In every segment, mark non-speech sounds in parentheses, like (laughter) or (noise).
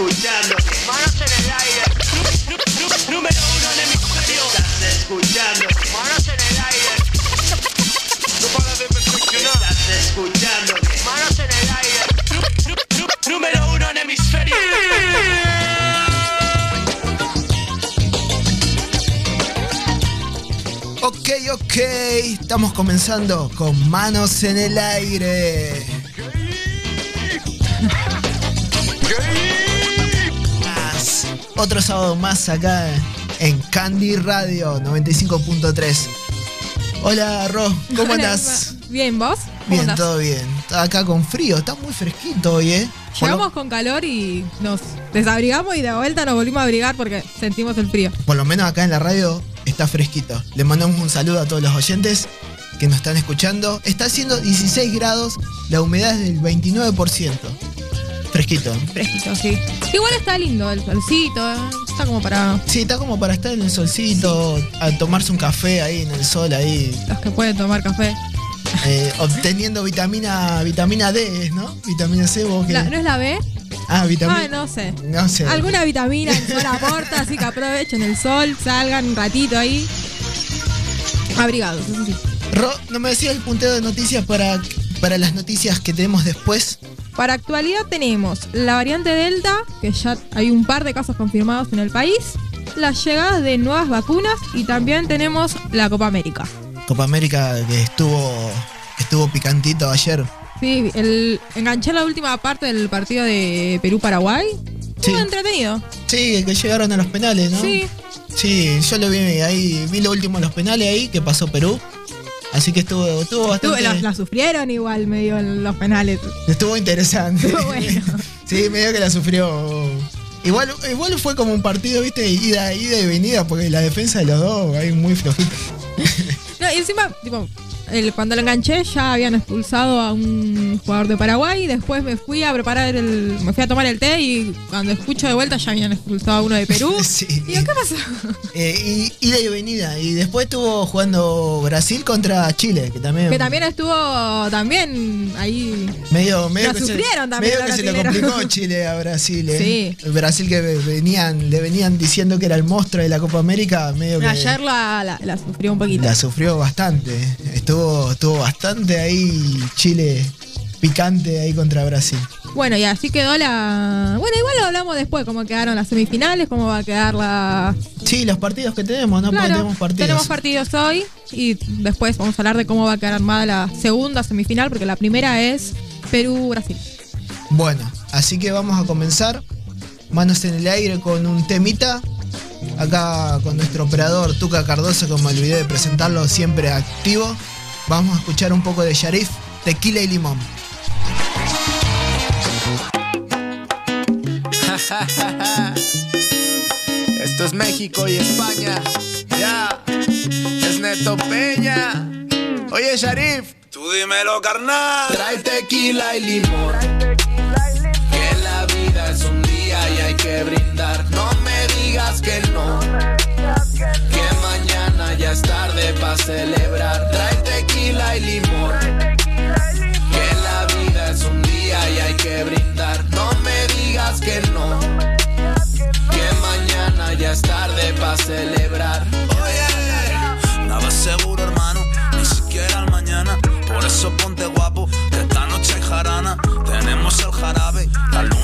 escuchando. Manos en el aire. número uno en hemisferio. Estás escuchando. Manos en el aire. No para de perfeccionar. Estás escuchando. Manos en el aire. número uno en hemisferio. Ok, ok, estamos comenzando con manos en el aire. Otro sábado más acá en Candy Radio 95.3. Hola Ro, ¿cómo Hola, estás? Bien, ¿vos? ¿Cómo Bien, andás? todo bien. Acá con frío, está muy fresquito hoy, ¿eh? Lo- Llegamos con calor y nos desabrigamos y de vuelta nos volvimos a abrigar porque sentimos el frío. por lo menos acá en la radio está fresquito. Le mandamos un saludo a todos los oyentes que nos están escuchando. Está haciendo 16 grados, la humedad es del 29%. Fresquito. Fresquito, sí. Igual está lindo el solcito, ¿eh? está como para Sí, está como para estar en el solcito, a tomarse un café ahí en el sol, ahí, los que pueden tomar café. eh, obteniendo vitamina vitamina D, ¿no? Vitamina C, vos que... La- ¿No es la B? Ah, vitamina... Ah, no sé. no sé. Alguna vitamina el sol aporta, así que aprovechen el sol, salgan un ratito ahí. Abrigados, eso sí. Ro, ¿no me decías el punteo de noticias para, para las noticias que tenemos después? Para actualidad tenemos la variante Delta, que ya hay un par de casos confirmados en el país, las llegadas de nuevas vacunas y también tenemos la Copa América. Copa América que estuvo estuvo picantito ayer. Sí, el, enganché la última parte del partido de Perú-Paraguay. Sí. Estuvo entretenido. Sí, que llegaron a los penales, ¿no? Sí, Sí, yo lo vi ahí, vi lo último de los penales ahí que pasó Perú. Así que estuvo, estuvo estuvo- bastante. la, la sufrieron igual medio en los penales. Estuvo interesante. Estuvo bueno. (laughs) sí, medio que la sufrió. Igual, igual fue como un partido, viste, ida, ida y venida, porque la defensa de los dos ahí muy flojita. No, y encima, tipo, el- cuando lo enganché ya habían expulsado a un jugador de Paraguay. Después me fui a preparar el. Me fui a tomar el té y cuando escucho de vuelta ya habían expulsado a uno de Perú. (laughs) Sí. Y digo, ¿qué pasó? Eh, y, ida y venida. Y después estuvo jugando Brasil contra Chile, que también. Que también estuvo también ahí. Medio, medio que se- sufrieron también medio que se le complicó Chile a Brasil. ¿eh? Sí. Brasil que venían, le venían diciendo que era el monstruo de la Copa América, medio que Ayer la, la, la sufrió un poquito. la sufrió bastante. Estuvo, estuvo bastante ahí Chile picante ahí contra Brasil. Bueno, y así quedó la. Bueno, igual lo hablamos después, cómo quedaron las semifinales, cómo va a quedar la. Sí, los partidos que tenemos, ¿no? Porque tenemos partidos. tenemos partidos hoy y después vamos a hablar de cómo va a quedar armada la segunda semifinal, porque la primera es Perú-Brasil. Bueno, así que vamos a comenzar. Manos en el aire con un temita. Acá con nuestro operador Tuca Cardoso, que me olvidé de presentarlo, siempre activo. Vamos a escuchar un poco de Sharif, tequila y limón. (laughs) Esto es México y España. Ya. Es Neto Peña. Oye, Sharif. Tú dímelo, carnal. Trae tequila y limón. Que la vida es un día y hay que brindar. No me digas que no. Que mañana ya es tarde para celebrar. Trae Que la vida es un día y hay que brindar. No me digas que no. Que mañana ya es tarde para celebrar. Oye, nada es seguro, hermano, ni siquiera el mañana. Por eso ponte guapo, que esta noche hay jarana. Tenemos el jarabe, la luna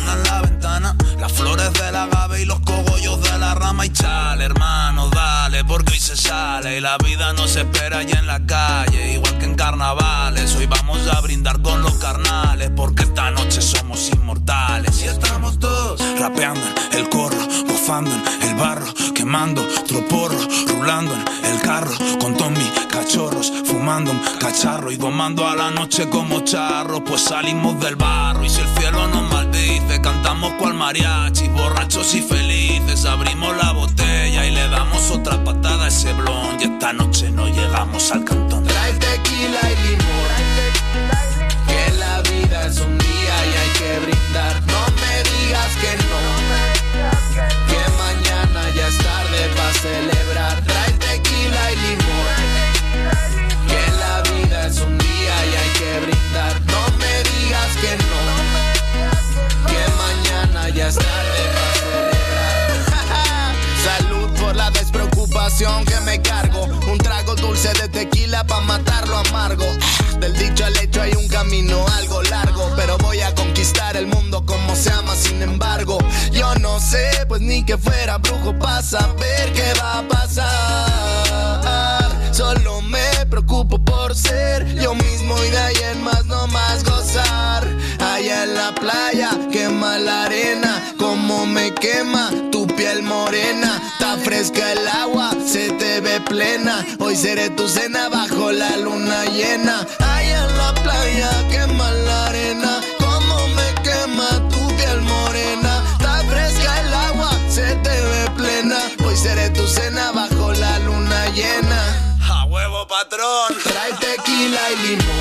Y la vida no se espera allá en la calle, igual que en carnavales. Hoy vamos a brindar con los carnales, porque esta noche somos inmortales. Y estamos todos rapeando en el corro, bufando en el barro, quemando troporro, rulando en el carro, con mis cachorros, fumando un cacharro y domando a la noche como charros. Pues salimos del barro y si el cielo nos maldice, cantamos cual mariachi, borrachos y felices. Abrimos la botella y le damos otra patada a ese blon. Y esta noche no llegamos al cantón. Trae tequila y limón. Que la vida es un día y hay que brindar. Es. (laughs) Salud por la despreocupación que me cargo. Un trago dulce de tequila para matar lo amargo. Del dicho al hecho hay un camino algo largo. Pero voy a conquistar el mundo como se ama, sin embargo. Yo no sé, pues ni que fuera brujo para saber qué va a pasar. Solo me preocupo por ser yo mismo y de ahí en más no más. Allá en la playa, quema la arena, como me quema tu piel morena. Está fresca el agua, se te ve plena. Hoy seré tu cena bajo la luna llena. Allá en la playa, quema la arena, como me quema tu piel morena. Está fresca el agua, se te ve plena. Hoy seré tu cena bajo la luna llena. A huevo patrón, trae tequila y limón.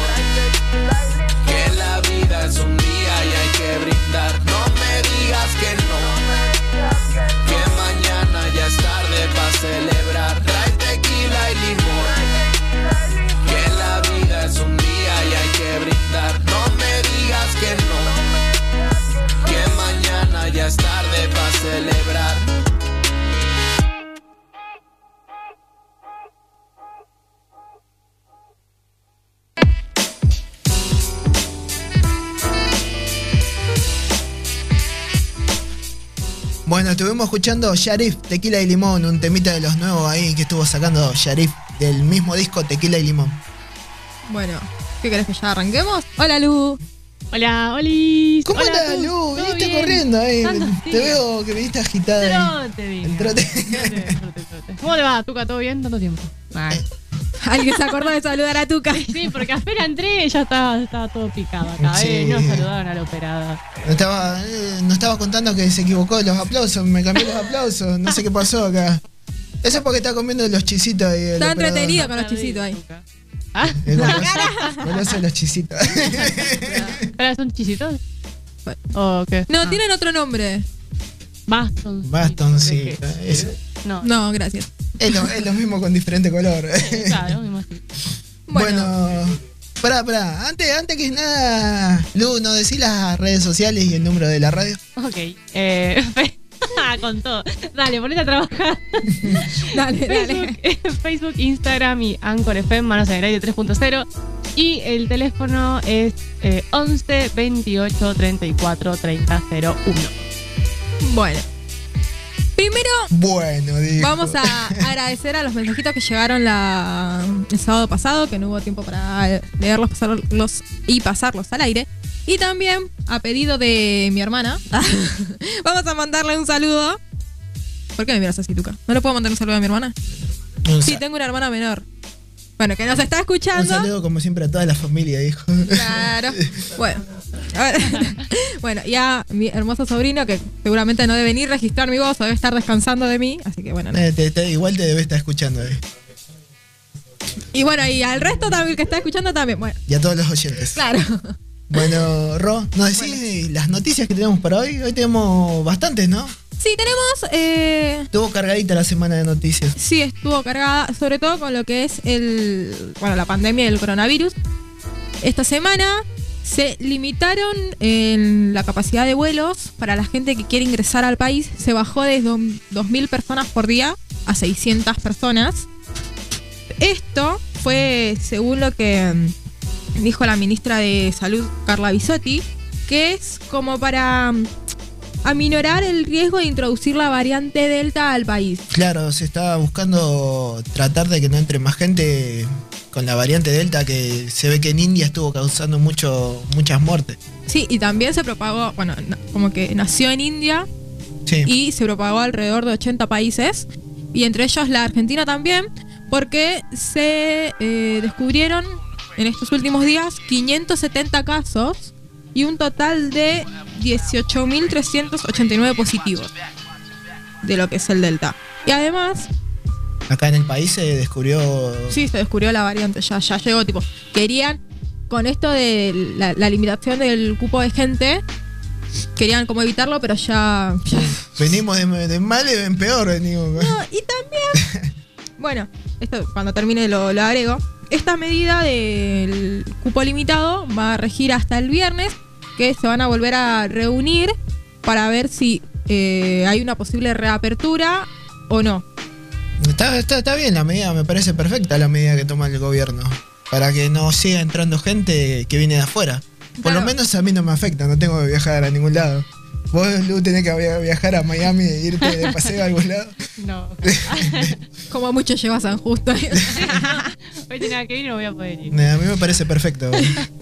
Bueno, estuvimos escuchando Sharif, Tequila y Limón, un temita de los nuevos ahí que estuvo sacando Sharif del mismo disco Tequila y Limón. Bueno, ¿qué querés que ya arranquemos? Hola, Lu. Hola, Oli. ¿Cómo Hola, andas. Lu? ¿Todo Viniste bien? corriendo ahí. Te veo que viniste agitada. ahí. Trote, vine. El trote. Trote, trote, trote. ¿Cómo le va, Tuca? ¿Todo bien? ¿Tanto tiempo? Ay. (laughs) Alguien se acordó de saludar a Tuca. (laughs) Sí, porque apenas entré ya estaba, estaba todo picado acá. Sí. Eh, no saludaron al operador. No estaba, eh, no estaba contando que se equivocó de los aplausos, me cambié los aplausos, no sé qué pasó acá. Eso es porque está comiendo los chisitos ahí. Está entretenido con los chisitos ahí. ¿Ah? Es goloso, (laughs) goloso de los chisitos. ¿Ahora son chisitos? Bueno. ¿O qué? No, Ah. tienen otro nombre. Baston. Baston, sí. Es, No, No, gracias. es lo, es lo mismo con diferente color. claro, me imagino. Bueno, Bueno, pará, pará. Antes, antes que nada, Lu, ¿nos decís las redes sociales y el número de la radio? Ok. Eh, (laughs) con todo. Dale, ponete a trabajar. (laughs) dale, Facebook, dale. Facebook, Instagram y Anchor FM, Manos en el Aire 3.0. Y el teléfono es eh, 11 28 34 30 01. Bueno. Primero Bueno, digo. vamos a agradecer a los mensajitos que llegaron la, el sábado pasado, que no hubo tiempo para leerlos pasarlos y pasarlos al aire. Y también, a pedido de mi hermana, (laughs) vamos a mandarle un saludo. ¿Por qué me miras así, Tuca? ¿No le puedo mandar un saludo a mi hermana? Sí, tengo una hermana menor. Bueno, que nos está un escuchando. saludo como siempre a toda la familia, dijo. Claro. (laughs) Bueno. (laughs) Bueno, y a mi hermoso sobrino que seguramente no debe ni registrar mi voz o debe estar descansando de mí. Así que bueno. no. Eh, te- te- igual te debe estar escuchando ahí. Y bueno, y al resto también que está escuchando también. Bueno, Y a todos los oyentes. claro. Bueno, Ro, ¿nos decís las noticias que tenemos para hoy? Hoy tenemos bastantes, ¿no? Sí, tenemos. Eh, Estuvo cargadita la semana de noticias. sí, estuvo cargada, sobre todo con lo que es el. Bueno, la pandemia del coronavirus. Esta semana se limitaron en la capacidad de vuelos para la gente que quiere ingresar al país. Se bajó de do- 2.000 personas por día a 600 personas. Esto fue según lo que mm, dijo la ministra de Salud, Carla Bisotti, que es como para mm, aminorar el riesgo de introducir la variante Delta al país. Claro, se está buscando tratar de que no entre más gente con la variante Delta, que se ve que en India estuvo causando mucho, muchas muertes. Sí, y también se propagó, bueno, como que nació en India Sí. y se propagó alrededor de 80 países, y entre ellos la Argentina también, porque se eh, descubrieron en estos últimos días 570 casos y un total de 18.389 positivos de lo que es el Delta. Y además, Acá en el país se descubrió. sí, se descubrió la variante, ya, ya llegó, tipo, querían, con esto de la, la limitación del cupo de gente, querían como evitarlo, pero ya, ya Venimos de, de mal en peor, venimos. No, y también, (laughs) bueno, esto cuando termine lo, lo agrego. Esta medida del cupo limitado va a regir hasta el viernes, que se van a volver a reunir para ver si eh, hay una posible reapertura o no. Está, está, está bien la medida, me parece perfecta la medida que toma el gobierno. Para que no siga entrando gente que viene de afuera. Por Claro. lo menos a mí no me afecta, no tengo que viajar a ningún lado. Vos, Lu, tenés que via- viajar a Miami e irte de paseo a algún lado. (laughs) No, (laughs) Como mucho lleva San Justo. (laughs) hoy tenía que ir y no voy a poder ir. A mí me parece perfecto.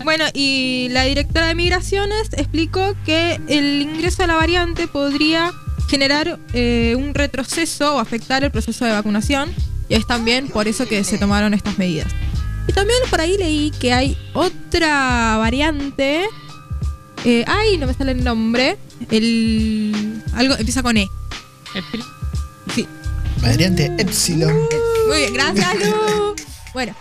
bueno, y la directora de Migraciones explicó que el ingreso a la variante podría generar eh, un retroceso o afectar el proceso de vacunación. Y es también por eso que se tomaron estas medidas. Y también por ahí leí que hay otra variante. Eh, ay, no me sale el nombre. El. Algo empieza con E. El pri- Sí. Variante Epsilon. Muy bien, gracias, Lu. Bueno,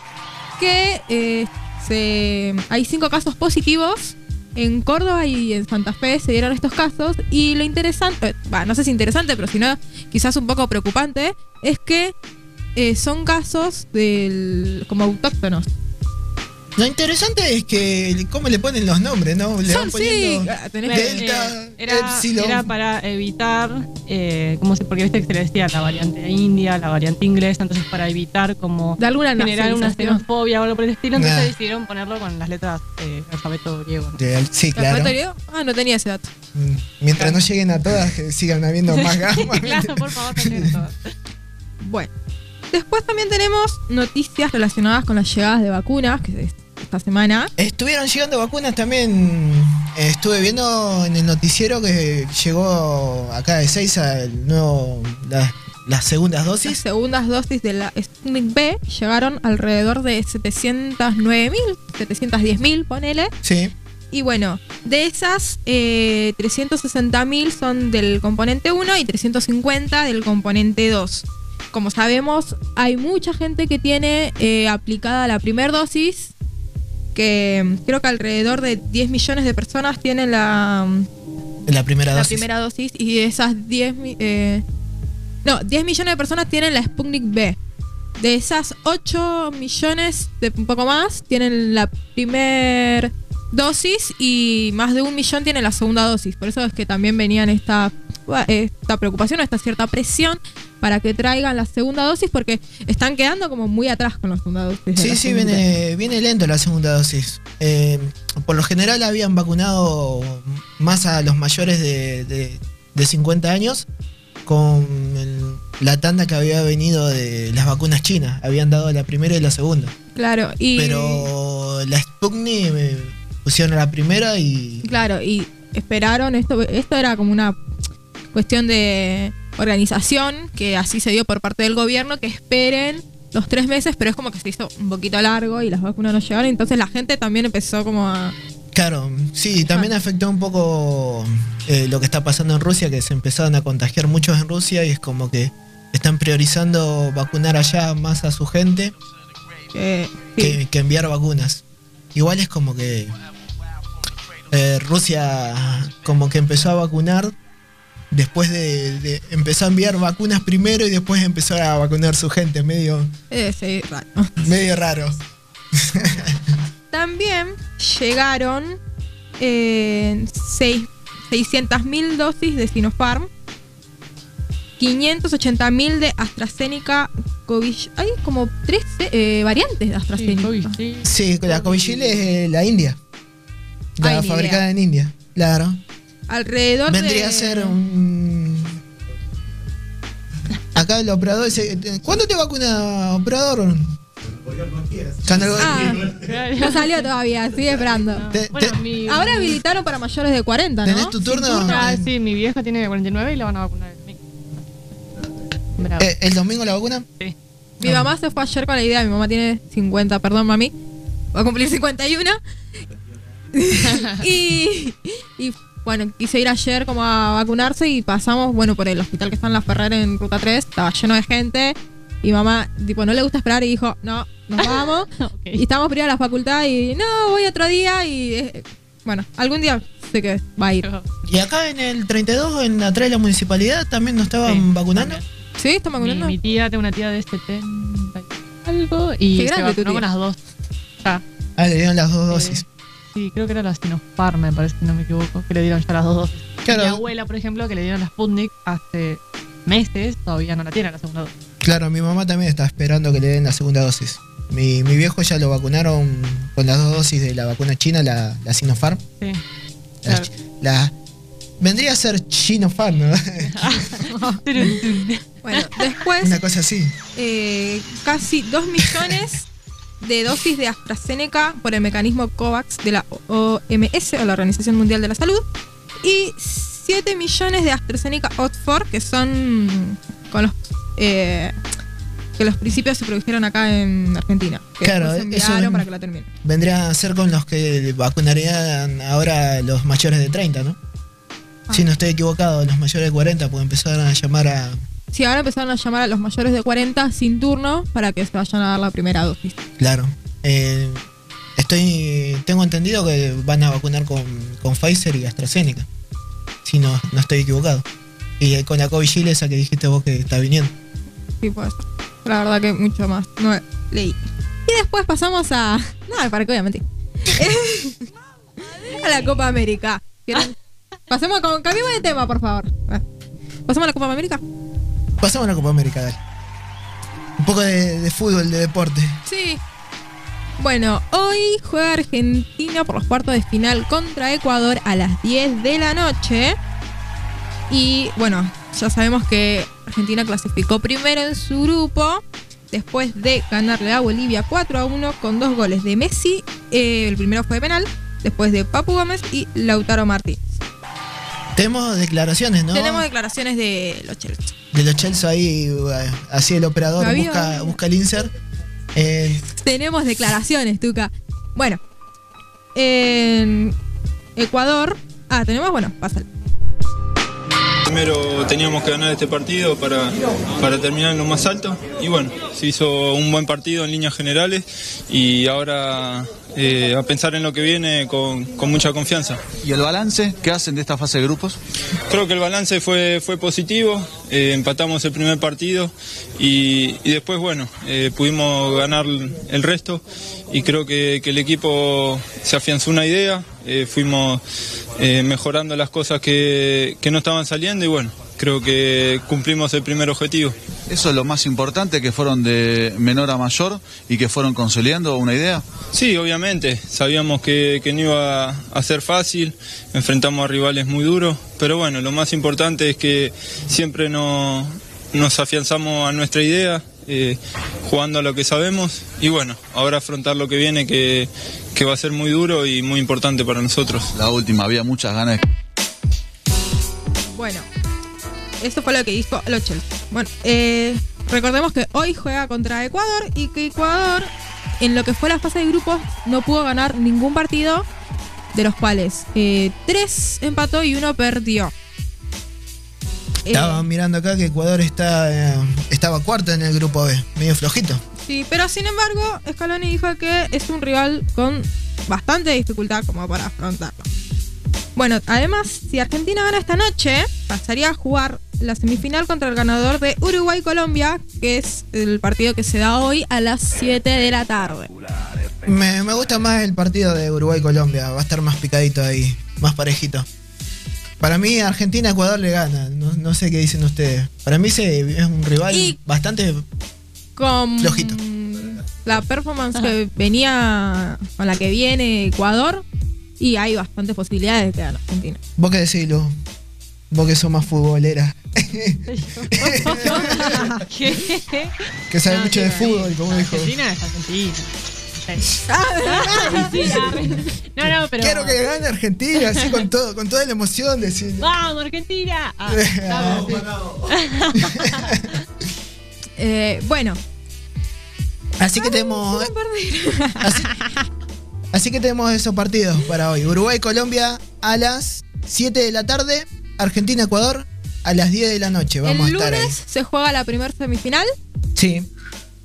que eh, se, hay cinco casos positivos. En Córdoba y en Santa Fe se dieron estos casos. Y lo interesante, eh, bah, no sé si interesante, pero si no, quizás un poco preocupante, es que eh, son casos del, como autóctonos. Lo interesante es que cómo le ponen los nombres, ¿no? Le Son, van sí, poniendo ah, tenés que- Delta, Eh, era, Epsilon. era para evitar, eh, como se, porque viste que se le decía la variante india, la variante inglesa, entonces para evitar como de alguna generar una xenofobia o algo por el estilo, entonces Nah. decidieron ponerlo con las letras eh, alfabeto griego. ¿no? De- Sí, ¿La claro. foto griego? Ah, no tenía ese dato. Mm, Mientras no lleguen a todas, que sigan habiendo más (laughs) gamas. claro, por favor. Bueno, después también tenemos noticias relacionadas con las llegadas de vacunas, que es esta semana. Estuvieron llegando vacunas también. eh, Estuve viendo en el noticiero que llegó acá de Seiza el nuevo, la- las segundas Las dosis. segundas dosis de la Sputnik B llegaron alrededor de 709.000, 710.000, ponele. Sí. Y bueno, de esas, eh, 360.000 son del componente 1 y 350 del componente 2. Como sabemos, hay mucha gente que tiene eh, aplicada la primera dosis, que mm, creo que alrededor de 10 millones de personas tienen la, mm, La primera la dosis. primera dosis y esas 10 mi- eh, no 10 millones de personas tienen la Sputnik B de esas 8 millones de un poco más tienen la primera dosis y más de un millón tienen la segunda dosis por eso es que también venían esta esta preocupación o esta cierta presión para que traigan la segunda dosis porque están quedando como muy atrás con la segunda dosis Sí, sí, viene, viene lento la segunda dosis. Eh, por lo general habían vacunado más a los mayores de, de- de 50 años con el- la tanda que había venido de las vacunas chinas. Habían dado la primera y la segunda. claro y Pero la Sputnik eh, pusieron la primera y Claro, y esperaron, esto, esto era como una cuestión de organización, que así se dio por parte del gobierno, que esperen los tres meses, pero es como que se hizo un poquito largo y las vacunas no llegaron, entonces la gente también empezó como a... Claro, sí, también afectó un poco eh, lo que está pasando en Rusia, que se empezaron a contagiar muchos en Rusia y es como que están priorizando vacunar allá más a su gente eh, sí. que, que enviar vacunas. Igual es como que eh, Rusia como que empezó a vacunar después de, de- empezó a enviar vacunas primero y después empezó a vacunar su gente, medio, Eh, sí, raro. medio raro. (laughs) También llegaron eh, seis- 600.000 dosis de Sinopharm, 580.000 de AstraZeneca COVID. Hay como tres eh, variantes de Sí, AstraZeneca. COVID, sí. Sí, la Covishield es eh, la India. La Ay, ni fabricada en India, claro. Alrededor Vendría de... a ser un. Acá el operador dice: ¿Cuándo te vacuna, operador? Ah, (laughs) no salió todavía, sigue esperando. Te- Bueno, te- mi, Ahora habilitaron para mayores de 40, ¿Tenés ¿no? tu turno? Ah, sí, mi vieja tiene 49 y la van a vacunar el domingo. Bravo. Eh, ¿El domingo la vacuna? Sí. Mi mamá se fue ayer con la idea, mi mamá tiene 50, perdón mami, va a cumplir 51. (laughs) y, y bueno, quise ir ayer como a vacunarse y pasamos, bueno, por el hospital que está en La Ferrer en Ruta 3, estaba lleno de gente. Y mamá, tipo, no le gusta esperar y dijo, no, nos (laughs) vamos. Y estábamos por ir a la facultad y no, voy otro día y eh, bueno, algún día sé que va a ir. Y acá en el 32, en atrás de la municipalidad, también nos estaban Sí, vacunando. también. ¿Sí? ¿Está Mi, vacunando? mi tía, tengo una tía de 70 y algo y Qué se grande vacunó con las dos. Ah, le dieron las dos dosis. Sí, creo que era la Sinopharm, me parece, si no me equivoco, que le dieron ya las dos dosis. Claro. Mi abuela, por ejemplo, que le dieron la Sputnik hace meses, todavía no la tiene la segunda dosis. Claro, mi mamá también está esperando que le den la segunda dosis. Mi, mi viejo ya lo vacunaron con las dos dosis de la vacuna china, la, la Sinopharm. Sí. La, Claro. la- vendría a ser Chinofarm, ¿no? (laughs) Bueno, después Una cosa así. eh, casi 2 millones de dosis de AstraZeneca por el mecanismo COVAX de la OMS o la Organización Mundial de la Salud y 7 millones de AstraZeneca Oxford que son con los eh, que los principios se produjeron acá en Argentina. Que Claro, se eso para que la terminen. Vendría a ser con los que vacunarían ahora los mayores de 30, ¿no? Ah. Si no estoy equivocado, los mayores de 40 pueden empezar a llamar a... Sí, ahora empezaron a llamar a los mayores de 40 sin turno para que se vayan a dar la primera dosis. Claro. Eh, estoy tengo entendido que van a vacunar con, con Pfizer y AstraZeneca. Si no, no estoy equivocado. Y con la Covishield esa que dijiste vos que está viniendo. Sí, puede ser. La verdad que mucho más no leí. Y después pasamos a. No, para que obviamente. (laughs) a la Copa América. (laughs) Pasemos con. Cambiemos de tema, por favor. Pasamos a la Copa América. Pasamos a la Copa América, dale. Un poco de, de fútbol, de deporte. Sí. Bueno, hoy juega Argentina por los cuartos de final contra Ecuador a las 10 de la noche. Y bueno, ya sabemos que Argentina clasificó primero en su grupo después de ganarle a Bolivia 4 a 1 con dos goles de Messi. eh, el primero fue de penal, después de Papu Gómez y Lautaro Martínez. Tenemos declaraciones, ¿no? Tenemos declaraciones de los Chelsea. De los Chelsea ahí, eh, así el operador Había- busca, busca el insert. Eh, Tenemos declaraciones, Tuca. Bueno, en Ecuador. Ah, tenemos, bueno, pásale. Primero teníamos que ganar este partido para, para terminar en lo más alto y bueno, se hizo un buen partido en líneas generales y ahora eh, a pensar en lo que viene con, con mucha confianza. ¿Y el balance? ¿Qué hacen de esta fase de grupos? Creo que el balance fue, fue positivo, eh, empatamos el primer partido y, y después bueno, eh, pudimos ganar el resto y creo que, que el equipo se afianzó una idea, eh, fuimos eh, mejorando las cosas que, que no estaban saliendo y bueno, creo que cumplimos el primer objetivo. Eso es lo más importante, que fueron de menor a mayor y que fueron consolidando una idea. Sí, obviamente, sabíamos que, que no iba a ser fácil, enfrentamos a rivales muy duros, pero bueno, lo más importante es que siempre no- nos afianzamos a nuestra idea, eh, jugando a lo que sabemos y bueno, ahora afrontar lo que viene que, que va a ser muy duro y muy importante para nosotros. La última, había muchas ganas. Bueno, esto fue lo que dijo los Chelsea. Bueno, eh, recordemos que hoy juega contra Ecuador y que Ecuador, en lo que fue la fase de grupos, no pudo ganar ningún partido, de los cuales eh, tres empató y uno perdió. Eh, Estaba mirando acá que Ecuador está, eh, estaba cuarto en el grupo B, medio flojito. sí, pero sin embargo, Scaloni dijo que es un rival con bastante dificultad como para afrontarlo. Bueno, además, si Argentina gana esta noche, pasaría a jugar la semifinal contra el ganador de Uruguay-Colombia, que es el partido que se da hoy a las 7 de la tarde. Me, me gusta más el partido de Uruguay-Colombia, va a estar más picadito ahí, más parejito. Para mí Argentina-Ecuador le gana, no, no sé qué dicen ustedes. Para mí se, es un rival Y- bastante... Con Flojito. la performance que venía, con la que viene Ecuador, y hay bastantes posibilidades de que gane Argentina. Vos qué decís, Lu? Vos que sos más futbolera, ¿Qué? (laughs) (laughs) que sabe No, mucho sí, de fútbol, como dijo. Argentina es Argentina. Ah, no, no, pero. Quiero que gane Argentina, así con todo, con toda la emoción, decir. ¡Vamos, Argentina! Ah. (laughs) Eh, bueno, Así que tenemos. (laughs) Así, así que tenemos esos partidos para hoy. Uruguay-Colombia a las 7 de la tarde. Argentina-Ecuador a las 10 de la noche. Vamos el a estar ahí. lunes se juega la primera semifinal Sí.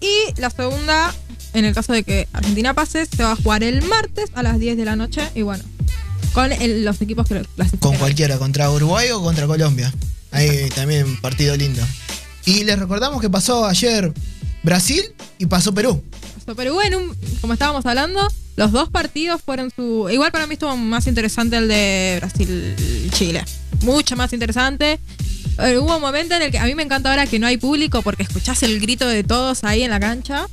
y la segunda, en el caso de que Argentina pase, se va a jugar el martes a las 10 de la noche. Y bueno, con el- los equipos que clasifican. Con cualquiera, contra Uruguay o contra Colombia. Ahí también partido lindo. Y les recordamos que pasó ayer Brasil y pasó Perú. Pero bueno, un- como estábamos hablando, los dos partidos fueron su. Igual para mí estuvo más interesante el de Brasil-Chile. mucho más interesante. Eh, hubo un momento en el que a mí me encanta ahora que no hay público porque escuchás el grito de todos ahí en la cancha.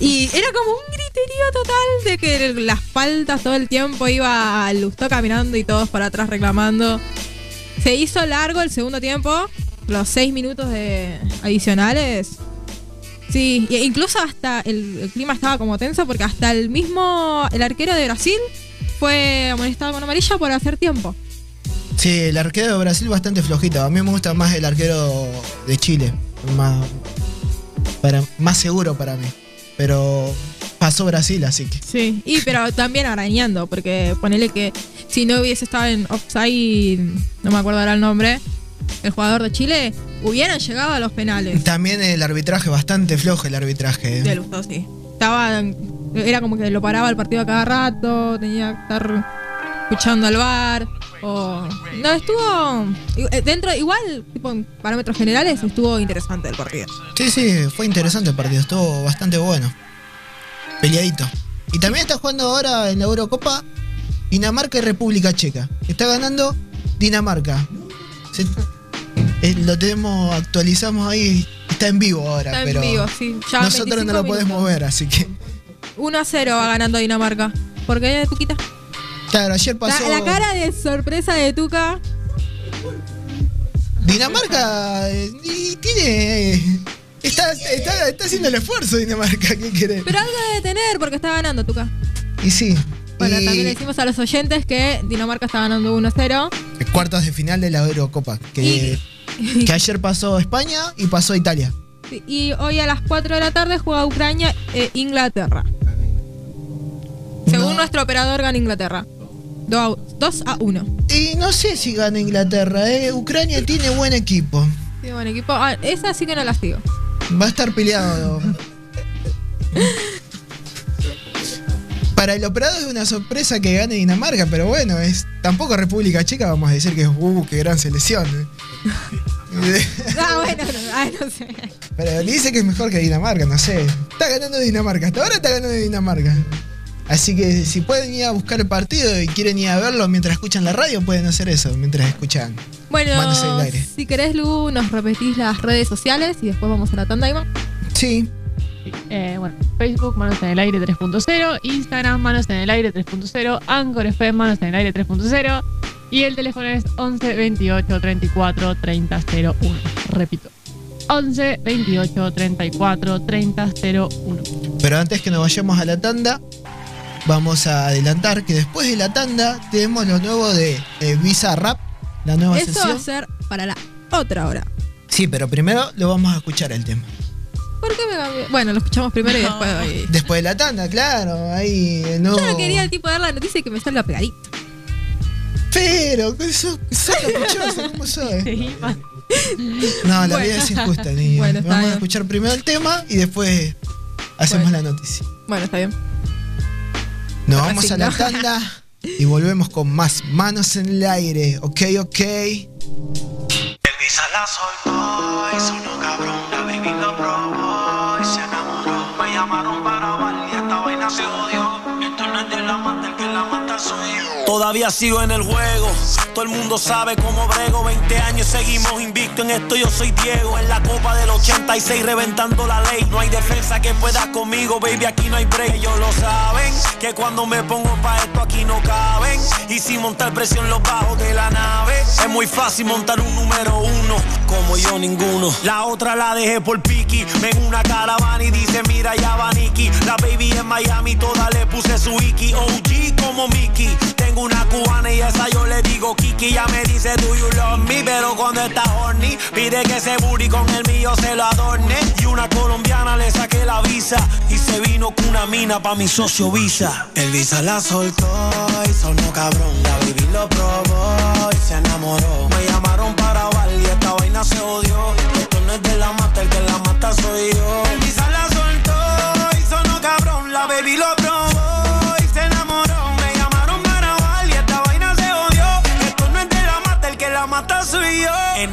Y era como un griterío total de que las faltas todo el tiempo iba al Lustó caminando y todos para atrás reclamando. Se hizo largo el segundo tiempo, los seis minutos de adicionales. Sí, e incluso hasta el, el clima estaba como tenso porque hasta el mismo, el arquero de Brasil fue amonestado con amarilla por hacer tiempo. Sí, el arquero de Brasil bastante flojito. A mí me gusta más el arquero de Chile. Más, para, más seguro para mí. Pero pasó Brasil, así que. Sí, y pero también arañando, porque ponele que si no hubiese estado en offside, no me acuerdo ahora el nombre, el jugador de Chile, hubieran llegado a los penales. También el arbitraje, bastante flojo el arbitraje. De Lustó, sí. Estaba, era como que lo paraba el partido a cada rato, tenía que estar escuchando al bar. No, estuvo. eh, Dentro, igual, tipo, en parámetros generales, estuvo interesante el partido. Sí, sí, fue interesante el partido, estuvo bastante bueno. Peleadito. Y también está jugando ahora en la Eurocopa Dinamarca y República Checa. Está ganando Dinamarca. Se- eh, lo tenemos, actualizamos ahí, está en vivo ahora, Está en pero vivo, sí. Ya nosotros no 25 lo podemos ver, así que. 1 a 0 va ganando Dinamarca. ¿Por qué, Tuquita? Claro, ayer La, pasó. la cara de sorpresa de Tuca. Dinamarca eh, y tiene. eh, Está, está, está haciendo el esfuerzo Dinamarca, ¿qué querés? Pero algo debe tener porque está ganando Tuca. Y sí. Bueno, y también le decimos a los oyentes que Dinamarca está ganando 1 a 0. cuartos de final de la Eurocopa. Que, que ayer pasó España y pasó Italia. Y hoy a las 4 de la tarde juega Ucrania e Inglaterra. Según No. nuestro operador gana Inglaterra. 2 a 1. Y no sé si gana Inglaterra, ¿eh? Ucrania tiene buen equipo. Sí, buen equipo. Ah, esa sí que no la sigo. Va a estar peleado. Para el operador es una sorpresa que gane Dinamarca, pero bueno, es tampoco República Checa, vamos a decir que es uh, qué gran selección. ¿eh? (laughs) Ah, bueno, no, ah, no sé. Pero dice que es mejor que Dinamarca, no sé. Está ganando Dinamarca, hasta ahora está ganando Dinamarca. Así que si pueden ir a buscar el partido y quieren ir a verlo mientras escuchan la radio, pueden hacer eso, mientras escuchan. Bueno, el aire. si querés, Lu, nos repetís las redes sociales y después vamos a la tanda, Iván. Sí, Eh, bueno, Facebook, Manos en el Aire 3.0, Instagram, Manos en el Aire 3.0, Anchor FM, Manos en el Aire 3.0 y el teléfono es 11 28 34 30 01. Repito, 11 28 34 30 01. pero antes que nos vayamos a la tanda, vamos a adelantar que después de la tanda tenemos lo nuevo de eh, Visa Rap, la nueva Eso va sesión. a ser para la otra hora. Sí, pero primero lo vamos a escuchar el tema. ¿Por qué me cambié? Bueno, lo escuchamos primero y después. Después de la tanda, claro, ahí nuevo... Yo no quería el tipo dar la noticia y que me salga pegadito. Pero, que sos, caprichoso, ¿cómo sos? No, la Bueno. vida es injusta, niño. Bueno, Vamos a escuchar primero el tema y después hacemos Bueno. la noticia. Bueno, está bien. Nos vamos a la tanda (laughs) y volvemos con más manos en el aire. Ok, ok. El Todavía sigo en el juego. Todo el mundo sabe cómo brego. 20 años seguimos invicto en esto. Yo soy Diego. En la copa del 86 reventando la ley. No hay defensa que pueda conmigo, baby. Aquí no hay break. Ellos lo saben. Que cuando me pongo pa' esto aquí no caben. Y sin montar presión los bajos de la nave. Es muy fácil montar un número uno. Como yo ninguno. La otra la dejé por Piki. Ven una caravana y dice mira ya va Nicky. La baby en Miami toda le puse su Iki. OG como Mickey. Tengo una cubana y esa yo le digo Kiki. Ya me dice do you love me. Pero cuando está horny pide que ese booty con el mío se lo adorne. Y una colombiana le saqué la visa. Y se vino con una mina pa' mi socio Visa. El Visa la soltó y sonó cabrón. La baby lo probó y se enamoró. Se odió. Esto no es de la mata, el que la mata soy yo.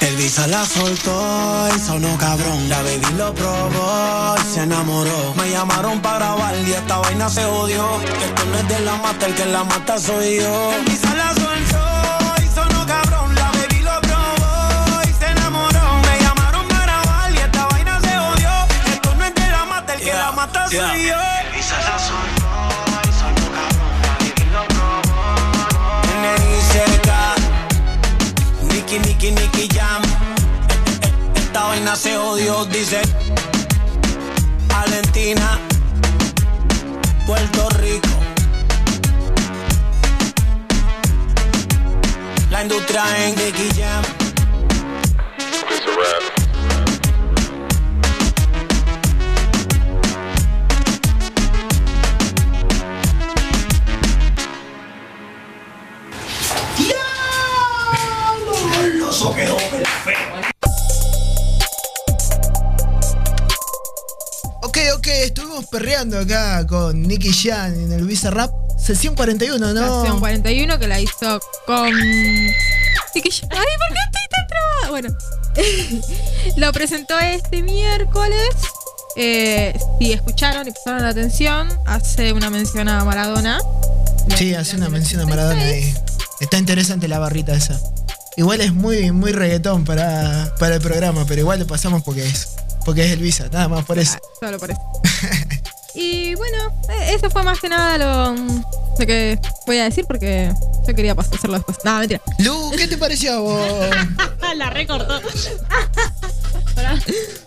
El visa la soltó y sonó cabrón. La baby lo probó y se enamoró. Me llamaron para grabar y esta vaina se odió. Esto no es de la mata, el que la mata soy yo. El visa la soltó y Nicky, Nicky, Jam. Eh, eh, Esta vaina se odió, dice. Valentina, Puerto Rico. La industria en Nicky Jam. Eso quedó perfecto. Ok, ok, estuvimos perreando acá con Nicky Jan en el Visa Rap. Sesión 41, ¿no? Estación 41 que la hizo con. Yo- Ay, ¿por qué estoy tan trabada? Bueno, (laughs) lo presentó este miércoles. Eh, si escucharon y prestaron atención, hace una mención a Maradona. Sí, hace una mención a Maradona ahí. Está interesante la barrita esa. Igual es muy, muy reggaetón para, para el programa, pero igual lo pasamos porque es. Porque es el Visa, nada más por eso. Ah, Solo por eso. (laughs) y bueno, eh, eso fue más que nada lo, lo que voy a decir porque yo quería hacerlo después. No, mentira. Lu, ¿qué te pareció a vos? (laughs) la recortó. (laughs)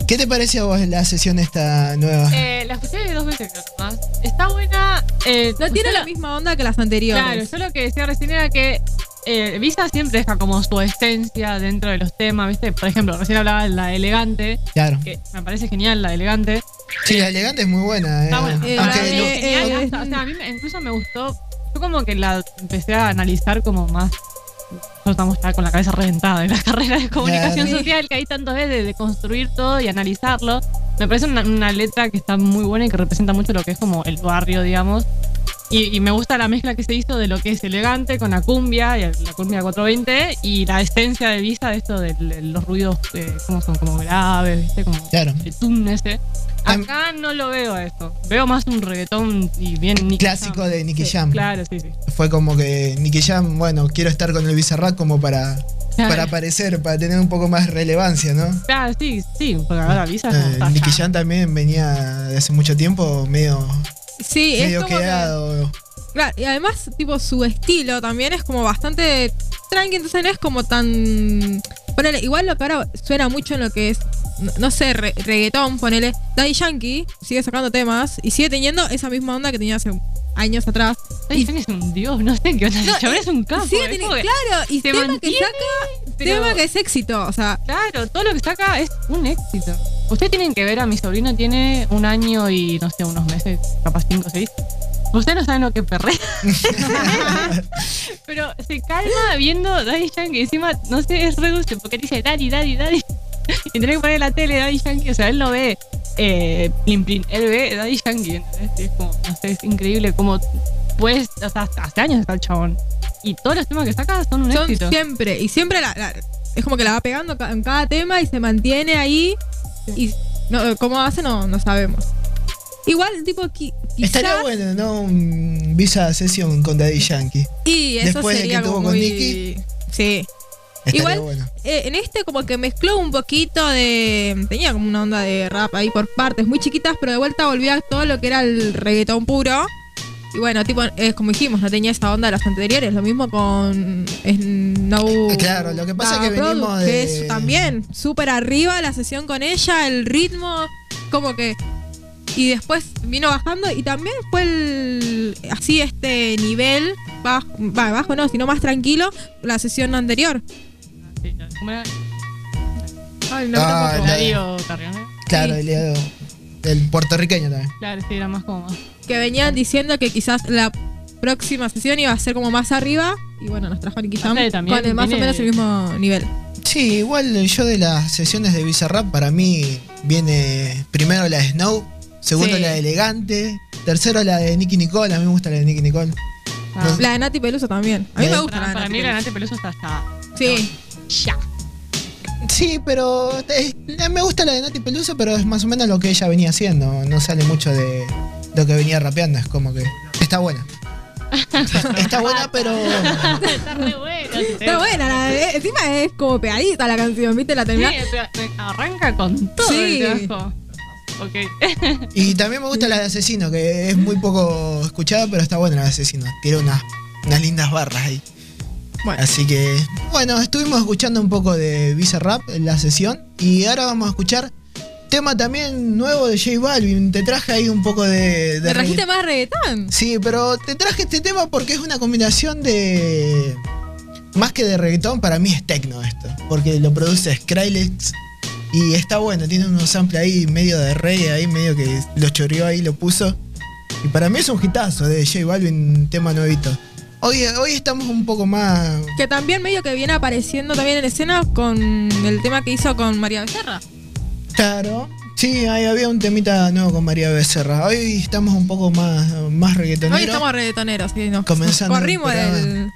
¿Qué te pareció a vos la sesión esta nueva? Eh, la escuché dos veces creo más. Está buena. Eh, No tiene la misma onda que las anteriores. Claro, yo lo que decía recién era que eh, Visa siempre deja como su esencia dentro de los temas, ¿viste? Por ejemplo, recién hablaba de la elegante, Claro. que me parece genial la elegante. Sí, la elegante es muy buena. eh. Está buena. Eh, Aunque mí lo- genial, eh, hasta- o sea, a mí incluso me gustó. Yo como que la empecé a analizar como más. Nosotros estamos ya con la cabeza reventada en la (laughs) carrera de comunicación Claro. social que hay tantas veces de construir todo y analizarlo. Me parece una, una letra que está muy buena y que representa mucho lo que es como el barrio, digamos. Y, y me gusta la mezcla que se hizo de lo que es elegante con la cumbia, y la cumbia 420, y la esencia de Visa de esto de, de los ruidos, eh, como son como graves, ¿viste? Como Claro. el tun ese. Tam- Acá no lo veo esto. Veo más un reggaetón y bien Nicky Clásico Jam. de Nicky Sí, Jam. Claro, sí, sí. Fue como que Nicky Jam, bueno, quiero estar con el Bizarrap como para, Claro. para aparecer, para tener un poco más relevancia, ¿no? Claro, sí, sí, porque ahora Visa como Eh, está Nicky. Jam también venía de hace mucho tiempo medio, Sí, es medio como que- quedado. Claro, y además, tipo, su estilo también es como bastante tranqui, entonces no es como tan. Ponele, igual lo que ahora suena mucho en lo que es, no, no sé, re- reggaetón, ponele. Daddy Yankee sigue sacando temas y sigue teniendo esa misma onda que tenía hace años atrás. Ay, es un dios, no sé qué onda. No, el chabón y- es un capo. sigue es teni- como que- claro, y se tema que mantiene, saca, pero- tema que es éxito, o sea, Claro, todo lo que saca es un éxito. Ustedes tienen que ver a mi sobrino, tiene un año y no sé, unos meses, capaz cinco o seis. Ustedes no saben lo que perrea. (laughs) Pero se calma viendo Daddy Yankee. Encima, no sé, es re dulce porque dice Daddy, Daddy, Daddy. Y tenés que poner la tele Daddy Yankee. O sea, él no ve eh, Plin Plin. Él ve Daddy Yankee. ¿entendés? Es como, no sé, es increíble cómo pues, o sea, hace años está el chabón. Y todos los temas que saca son un son éxito. siempre, y siempre la, la- es como que la va pegando en cada tema y se mantiene ahí. Y no, cómo hace no, no sabemos. Igual, tipo, qui- quizás. Estaría bueno, ¿no? Un Visa Session con Daddy Yankee. Y eso Después de que tuvo con. Nicky. Sí. Estaría Igual, bueno. eh, en este como que mezcló un poquito de... Tenía como una onda de rap ahí por partes muy chiquitas, pero de vuelta volvía a todo lo que era el reggaetón puro. Y bueno, tipo, es como dijimos, no tenía esa onda de las anteriores. Lo mismo con No... Eh, claro, lo que pasa es que Product, venimos que de- es también súper arriba la sesión con ella, el ritmo, como que... Y después vino bajando y también fue el, así este nivel, bajo, va, bajo no, sino más tranquilo, la sesión anterior. Ay, no, Ah, Darío Carrión, ¿eh? Claro, Sí. El puertorriqueño también. Claro, sí, era más como más. Que venían diciendo que quizás la próxima sesión iba a ser como más arriba. Y bueno, nos trajo Nicky Jam con el más o menos el mismo nivel. Sí, igual yo de las sesiones de Bizarrap, para mí viene primero la de Snow, segundo Sí. la de Elegante, tercero la de Nicky Nicole, a mí me gusta la de Nicky Nicole. Ah. La de Nati Peluso también. A mí me gusta Para, la de para Nati mí la Peluso. Nati Peluso está está. Sí. Ya. Sí, pero eh, me gusta la de Nati Peluso, pero es más o menos lo que ella venía haciendo, no sale mucho de lo que venía rapeando, es como que está buena. (laughs) Está buena, pero está re buena. sí, Está buena, la de- encima es como pegadita la canción, ¿viste? La Sí, terminás. pero arranca con todo Sí. el trabajo. Ok. (laughs) Y también me gusta la de Asesino, que es muy poco escuchada, pero está buena la de Asesino. Tiene unas, unas lindas barras ahí. Bueno. Así que, bueno, estuvimos escuchando un poco de Visa Rap en la sesión. Y ahora vamos a escuchar tema también nuevo de J Balvin. Te traje ahí un poco de. de ¿Me trajiste regga- más reggaetón? Sí, pero te traje este tema porque es una combinación de. Más que de reggaetón, para mí es techno esto. Porque lo produce Skrillex. Y está bueno, tiene unos samples ahí medio de reggae, ahí medio que lo choreó ahí, lo puso. Y para mí es un hitazo de J Balvin, tema nuevito. Hoy, hoy estamos un poco más. Que también medio que viene apareciendo también en escena con el tema que hizo con María Becerra. Claro. Sí, ahí había un temita nuevo con María Becerra. Hoy estamos un poco más, más reggaetoneros. Hoy estamos reggaetoneros, sí, nos Comenzando el corrimos de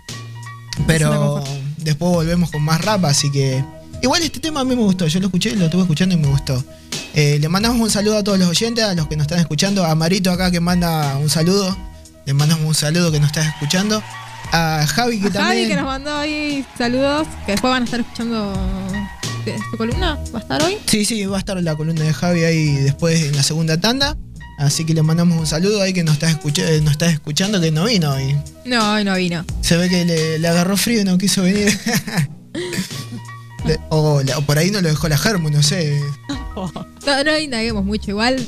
Pero después volvemos con más rap, así que. Igual este tema a mí me gustó, yo lo escuché, lo estuve escuchando y me gustó. Eh, le mandamos un saludo a todos los oyentes, a los que nos están escuchando, a Marito acá que manda un saludo, le mandamos un saludo que nos está escuchando, a Javi que A Javi también... que nos mandó ahí saludos, que después van a estar escuchando su columna, ¿va a estar hoy? Sí, sí, va a estar la columna de Javi ahí después en la segunda tanda, así que le mandamos un saludo ahí que nos está, escucha- nos está escuchando, que no vino hoy. No, hoy no vino. Se ve que le, le agarró frío y no quiso venir. (laughs) Le- o, la- o por ahí no lo dejó la Germu, no sé. (laughs) No, no indaguemos mucho, igual. (laughs)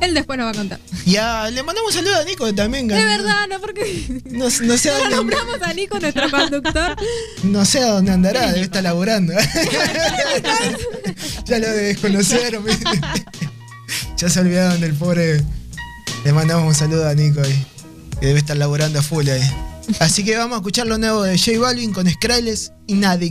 Él después nos va a contar. Ya, le mandamos un saludo a Nico también. De verdad, ¿no? Porque No, no sé dónde, nombramos a Nico, nuestro conductor. no sé a dónde andará, debe estar laburando. (laughs) ya lo desconocieron. ya se olvidaron del pobre. Le mandamos un saludo a Nico ahí. Que debe estar laburando a full ahí. Así que vamos a escuchar lo nuevo de J Balvin con Skrillex y Nadi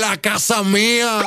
la casa mía.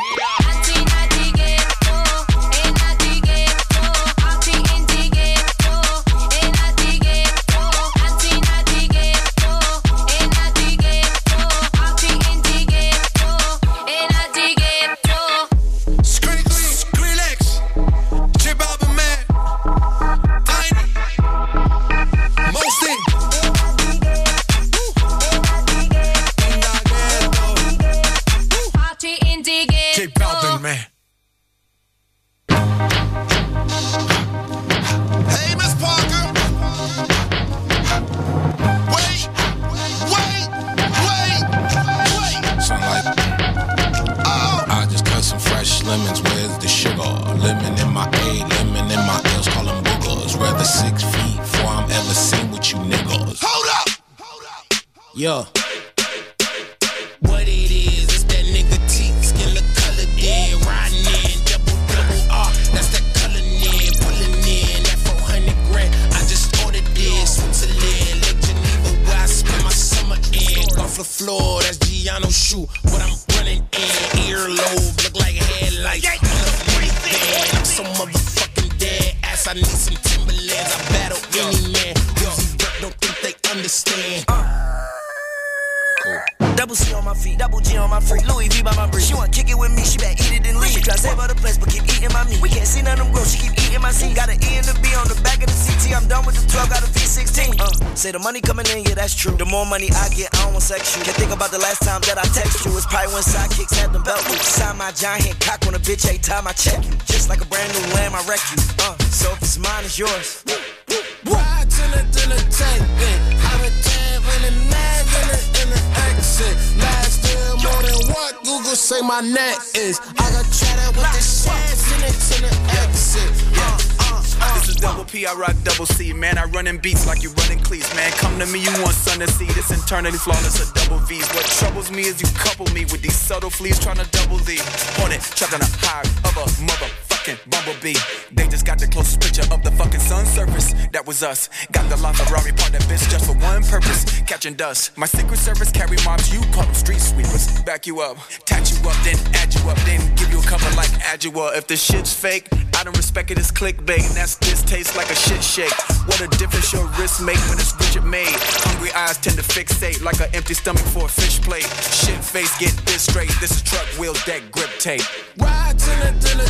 Man, I run in beats like you running cleats. Man, come to me, you want sun to see. This internally flawless, a double V's. What troubles me is you couple me with these subtle fleas trying to double the hornet, trapped on a high of a motherfucking bumblebee. They just got the closest picture of the fucking sun surface. That was us. Got the LaFerrari part that bitch just for one purpose, catching dust. My secret service carry mobs, you call them street sweepers. Back you up, tat you up, then add you up, then give you a cover like Adjua. If the shit's fake, I don't respect it as clickbait. And that's this tastes like a shit shake. What a difference your wrist make when it's Richard made. Hungry eyes tend to fixate like an empty stomach for a fish plate. Shit face, get this straight. This is truck wheel deck grip tape. Ride to the, to the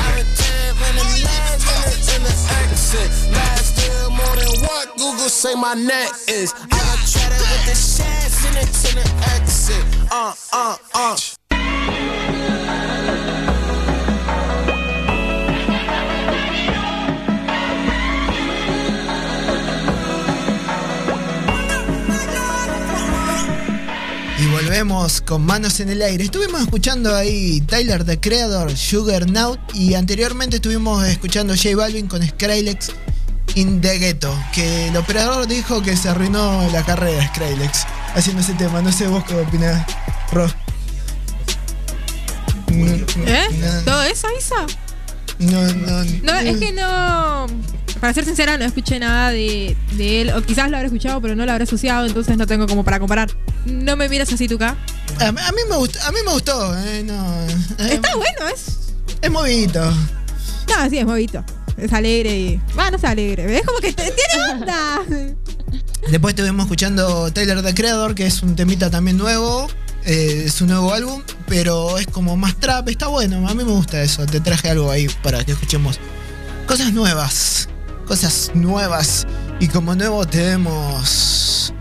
have a tab in the nag in in the exit. Last year more than what Google say my net is. I got cheddar with the shares in it to the exit. Uh, uh, uh. Volvemos con manos en el aire. Estuvimos escuchando ahí Tyler the Creator, Sugar Now y anteriormente estuvimos escuchando J Balvin con Skrillex in the Ghetto, que el operador dijo que se arruinó la carrera Skrillex haciendo ese tema. No sé vos qué opinás, Ro. ¿Eh? ¿Todo eso hizo? No, no, No, es que no. Para ser sincera, no escuché nada de, de él. O quizás lo habré escuchado, pero no lo habré asociado, entonces no tengo como para comparar. No me miras así, Tuca. A, a mí me gustó, a mí me gustó, eh, no, eh, Está bueno, es. es movidito. No, sí, es movito. Es alegre y. Va, no es alegre. Es como que tiene onda. (laughs) Después estuvimos escuchando Tyler the Creator, que es un temita también nuevo. eh, es un nuevo álbum, pero es como más trap. Está bueno, a mí me gusta eso. Te traje algo ahí para que escuchemos cosas nuevas. Cosas nuevas. Y como nuevo tenemos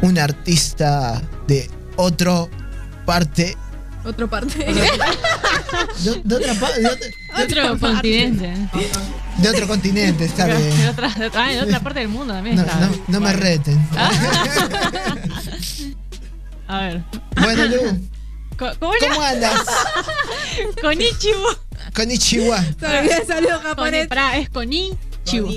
un artista de otro parte. Otro parte. De, de otra pa- de otra- Otro continente. de otro continente, está bien. De otra, de otra- ah, de otra parte del mundo también No, está. no- no me reten. (laughs) A ver. Bueno, Lu, ¿Cómo, ¿cómo andas? Konichiwa. Konnichiwa. Todavía (laughs) el saludo japonés. pará, es Konichiwa.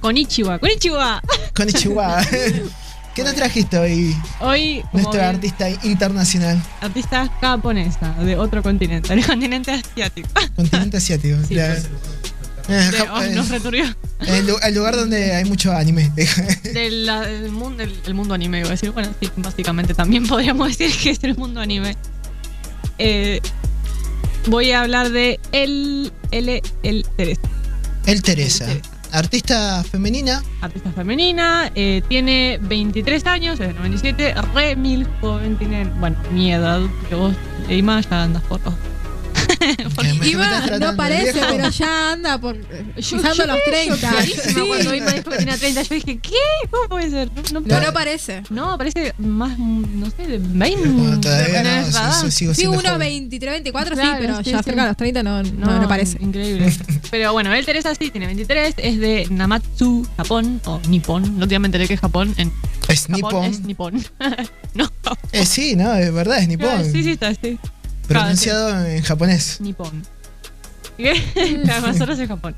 Konichiwa. Konichiwa. Konnichiwa. (laughs) ¿Qué nos trajiste hoy? Hoy, Nuestra bien, artista internacional, artista japonesa de otro continente, el continente asiático. continente asiático. Sí, La- eh, De- oh, eh, nos returbió. el, lu- el lugar donde hay mucho anime. (laughs) Del la- del mundo, el, el mundo anime, iba a decir. Bueno, sí, básicamente también podríamos decir que es el mundo anime. Eh, voy a hablar de el, el, el Teresa. El Teresa, artista femenina. Artista femenina, eh, tiene 23 años, es de 97, re mil joven, tiene, bueno, mi edad, que vos, Ima, ya andas por los... Que (laughs) me- que me Iba, no parece, pero ya anda por eh, Yo- pisando yo los me 30. choqueadísima Sí. Cuando Ima dijo que tenía 30, yo dije, ¿qué? ¿Cómo puede ser? No, no, No, no parece. no, parece más, no sé, de 20. Bueno, todavía no, sí, edad. sí, sigo Sí, uno joven. 23, 24, sí, Claro, pero sí, ya sí. cerca de los 30 no, no, no parece. Increíble. (laughs) Pero bueno, él Teresa sí tiene 23, es de Namatsu, Japón, o Nippon. No te me enteré que es Japón. En Es Japón nipón. es Nippon. (laughs) no, Eh, sí, no, es verdad, es nipón. Sí, sí, está, sí. Pronunciado en japonés. Nippon. Claro, (laughs) nosotros es Japón.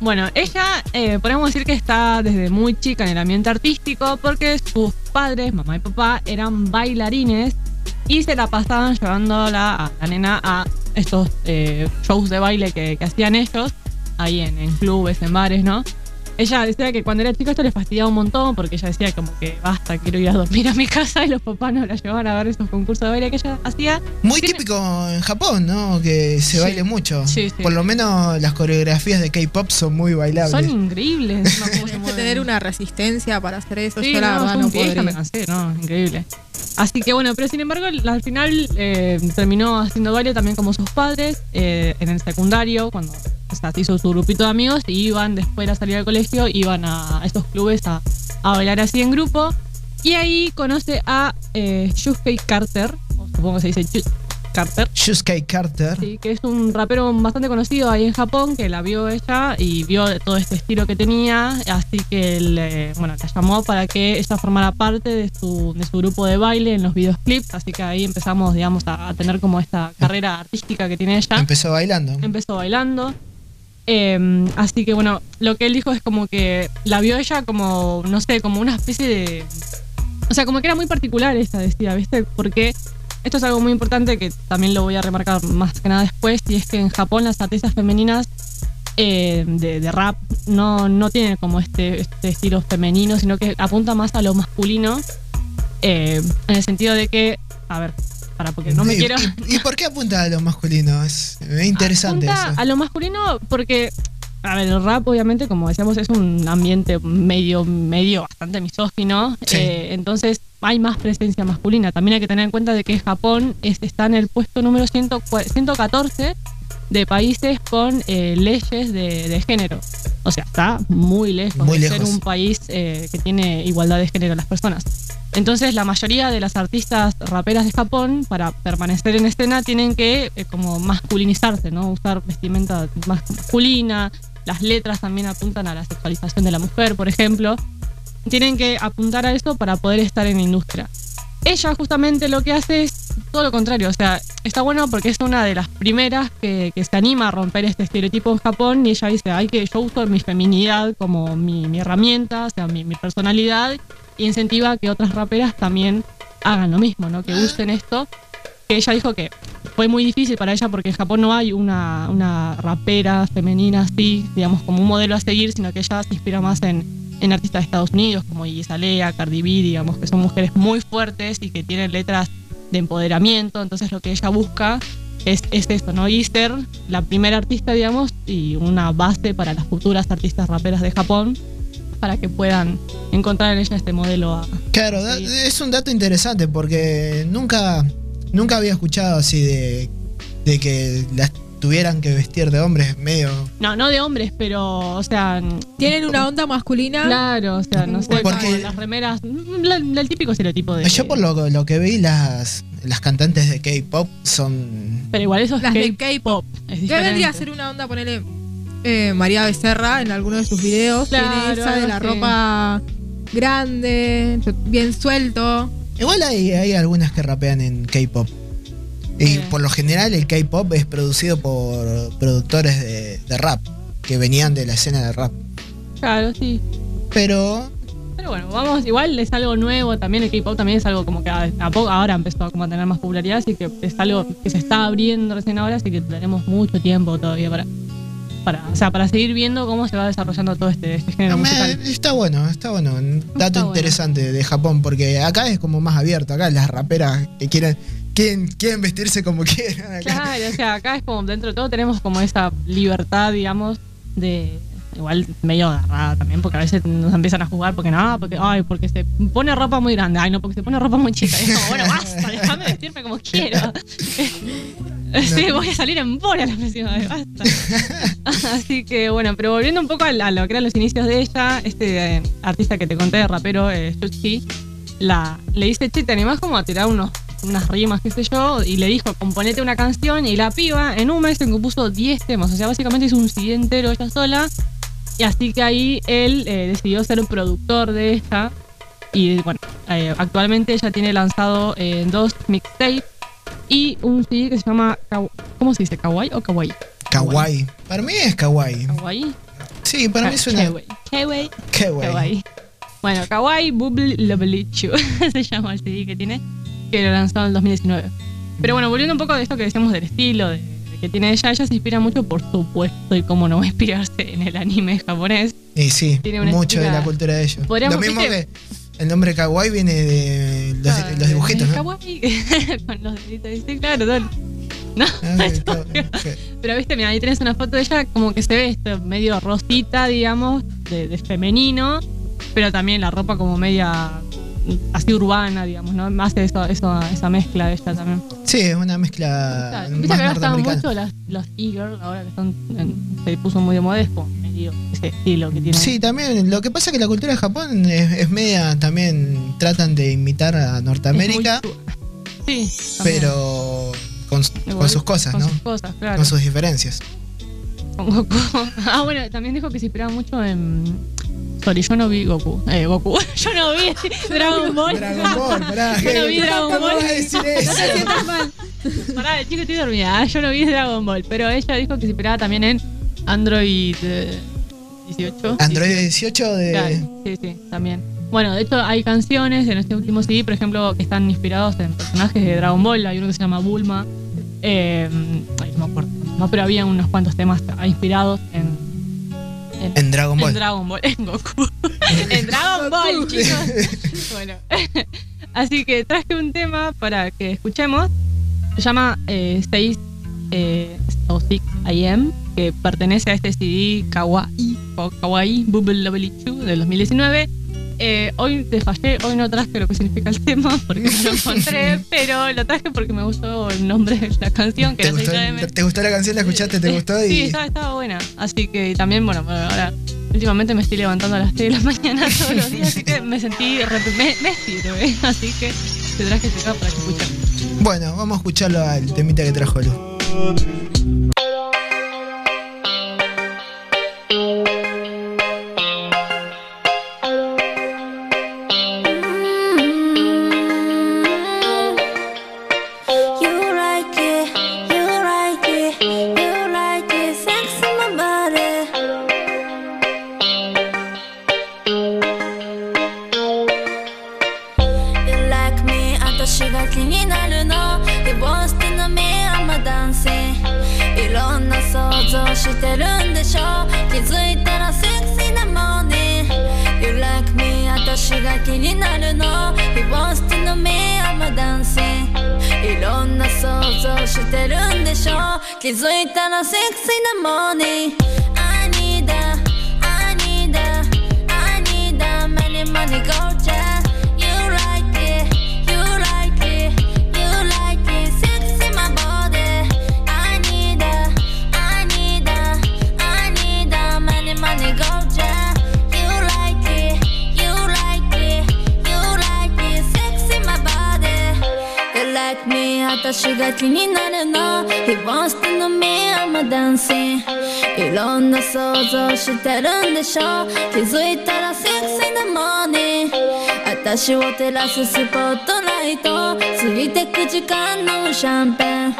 Bueno, ella, eh, podemos decir que está desde muy chica en el ambiente artístico porque sus padres, mamá y papá, eran bailarines y se la pasaban llevándola a la nena a estos eh, shows de baile que, que hacían ellos, ahí en, en clubes, en bares, ¿no? Ella decía que cuando era chica esto le fastidiaba un montón porque ella decía como que basta, quiero ir a dormir a mi casa y los papás no la llevaban a ver esos concursos de baile que ella hacía. Muy típico en Japón, ¿no? Que se Sí. baile mucho. Sí, sí. Por lo menos las coreografías de K-pop son muy bailables. Son increíbles. (laughs) Tienes que tener una resistencia para hacer eso. Sí, Yo la no, verdad no ya me podría. cansé, no, increíble. Así que bueno, pero sin embargo, al final eh, terminó haciendo baile también como sus padres eh, en el secundario, cuando o sea, se hizo su grupito de amigos y iban después de salir del colegio, iban a estos clubes a, a bailar así en grupo. Y ahí conoce a eh, Shusuke Carter, supongo que se dice Carter. Shusuke Carter. Sí, que es un rapero bastante conocido ahí en Japón, que la vio ella y vio todo este estilo que tenía, así que le, bueno, la llamó para que ella formara parte de su, de su grupo de baile en los videoclips, así que ahí empezamos, digamos, a, a tener como esta carrera artística que tiene ella. Empezó bailando. Empezó bailando. Eh, así que bueno, lo que él dijo es como que la vio ella como, no sé, como una especie de... O sea, como que era muy particular esta, decía, ¿viste? Porque esto es algo muy importante que también lo voy a remarcar más que nada después, y es que en Japón las artistas femeninas eh, de, rap no, no tienen como este, este estilo femenino, sino que apunta más a lo masculino, eh, en el sentido de que, a ver, para porque no me ¿Y- quiero... ¿Y, y por qué apunta a lo masculino? Es, es interesante Apunta eso. a lo masculino porque, a ver, el rap obviamente, como decíamos, es un ambiente medio, medio bastante misógino. Sí. eh, entonces hay más presencia masculina. También hay que tener en cuenta de que Japón es- está en el puesto número 100 114 de países con eh, leyes de, de género. O sea, está muy lejos Muy de lejos. ser un país eh, que tiene igualdad de género a las personas. Entonces, la mayoría de las artistas raperas de Japón, para permanecer en escena, tienen que eh, como masculinizarse, ¿no? Usar vestimenta más masculina. Las letras también apuntan a la sexualización de la mujer, por ejemplo. Tienen que apuntar a eso para poder estar en la industria. Ella justamente lo que hace es todo lo contrario, o sea, está bueno porque es una de las primeras que, que se anima a romper este estereotipo en Japón y ella dice, hay que yo uso mi feminidad como mi, mi herramienta, o sea, mi, mi personalidad y incentiva a que otras raperas también hagan lo mismo, ¿no? Que usen esto. Que ella dijo que fue muy difícil para ella porque en Japón no hay una, una rapera femenina así, digamos, como un modelo a seguir, sino que ella se inspira más en, en artistas de Estados Unidos como Iggy Azalea, Cardi B, digamos, que son mujeres muy fuertes y que tienen letras de empoderamiento. Entonces lo que ella busca es, es esto, ¿no? Y ser la primera artista, digamos, y una base para las futuras artistas raperas de Japón para que puedan encontrar en ella este modelo a, Claro, da- es un dato interesante porque nunca, nunca había escuchado así de, de que las tuvieran que vestir de hombres medio. No, no de hombres, pero, o sea. Tienen una onda masculina. Claro, o sea, no sé, Porque- como las remeras. la- la- el típico estereotipo de. Yo por lo, lo que vi las, las cantantes de K-pop son Pero igual eso es Las de K-pop. Es ¿Qué diferente. vendría a ser una onda? Ponerle eh, María Becerra en alguno de sus videos. Claro, Tiene esa de la sí. ropa grande, bien suelto. Igual hay, hay algunas que rapean en K-pop. Y por lo general el K-pop es producido por productores de, de rap, que venían de la escena de rap. Claro, sí. Pero Pero bueno, vamos, igual es algo nuevo también. El K-pop también es algo como que a, a poco, ahora empezó a, como a tener más popularidad, así que es algo que se está abriendo recién ahora, así que tenemos mucho tiempo todavía para. Para, o sea, para seguir viendo cómo se va desarrollando todo este, este género musical. está bueno, está bueno. Dato interesante de Japón, porque acá es como más abierto. Acá las raperas que quieren, quieren, quieren vestirse como (laughs) quieran. acá. Claro, o sea, acá es como dentro de todo tenemos como esa libertad, digamos, de igual medio agarrada también, porque a veces nos empiezan a jugar porque no, porque ay, porque se pone ropa muy grande, ay no, porque se pone ropa muy chica. Y es como, bueno, (laughs) basta, déjame vestirme como quiero. (laughs) Sí, voy a salir en bola la próxima vez, basta. Así que bueno, pero volviendo un poco a, lo que eran los inicios de ella, este eh, artista que te conté de rapero, eh, Jutski, la, le dice, che, ¿te animás como a tirar unos, unas rimas, qué sé yo? Y le dijo, componete una canción y la piba en un mes se compuso 10 temas, o sea, básicamente hizo un CD entero ella sola. Y así que ahí él eh, decidió ser un productor de esta. Y bueno, eh, actualmente ella tiene lanzado eh, dos mixtapes y un CD que se llama. ¿Cómo se dice? ¿Kawaii o Kawaii? Kawaii. Para mí es kawaii. Kawaii. Sí, para mí suena. Kawaii. Kawaii. Kawaii. Bueno, Kawaii Bubble Lovely (laughs) se llama el CD que tiene, que lo lanzó en el 2019. Pero bueno, volviendo un poco de esto que decíamos del estilo de, de que tiene ella, ella se inspira mucho, por supuesto, y cómo no va a inspirarse en el anime japonés. Y sí, Tiene una mucho de la cultura de ellos. Lo mismo ¿viste? que el nombre kawaii viene de los, Ah, los dibujitos. Kawaii, (laughs) con los deditos, sí, claro. No, Ah, (laughs) pero- Pero viste, mira, ahí tenés una foto de ella como que se ve esto medio rosita, digamos, de, de femenino, pero también la ropa como media así urbana, digamos, ¿no? Más eso, eso, esa mezcla de ella también. Sí, es una mezcla Viste que ahora estaban mucho las, los e-girls, ahora que son, en- se puso muy de medio ese estilo que tiene. Sí, también. Lo que pasa es que la cultura de Japón es, es media. También tratan de imitar a Norteamérica, Sí, también. pero con, sus cosas, con ¿no? sus cosas, claro. Con sus diferencias. Con Goku. (laughs) Ah, bueno, también dijo que se inspiraba mucho en. Sorry, yo no vi Goku. Eh, Goku. (laughs) (laughs) Yo no vi Dragon Ball. Dragon Ball, pará, Yo no vi ¿cómo Dragon vas Ball. a decir eso? No te sientas mal. Pará, chico, estoy dormida. Ah, Yo no vi Dragon Ball. Pero ella dijo que se inspiraba también en Android eh, 18. Android 18 de. Claro, sí, sí, también. Bueno, de hecho hay canciones en este último CD, por ejemplo, que están inspirados en personajes de Dragon Ball. Hay uno que se llama Bulma. Eh, ay, no me acuerdo. No, pero había unos cuantos temas inspirados en, En Dragon Ball. en Dragon Ball, en Goku. (laughs) en Dragon Ball, chicos. bueno. (laughs) Así que traje un tema para que escuchemos. Se llama eh, 6 eh, o 6 AM, que pertenece a este CD Kawaii, o Kawaii Bubble Lovely 2 del 2019. Eh, hoy te fallé, hoy no traje lo que significa el tema porque no lo (laughs) encontré, pero lo traje porque me gustó el nombre de la canción, que ¿Te gustó, 6 AM. te gustó la canción? ¿La escuchaste? ¿Te gustó? Sí, estaba, estaba buena. Así que también, bueno, bueno, ahora últimamente me estoy levantando a las 3 de la (laughs) mañana todos los días, así que me sentí, me, me sirve. Así que te traje este para que escuchen. bueno, vamos a escucharlo al temita que trajo Lu. しょ気づいたら six in the morning 私を照らすスポットライト。過ぎてく時間のシャンペン。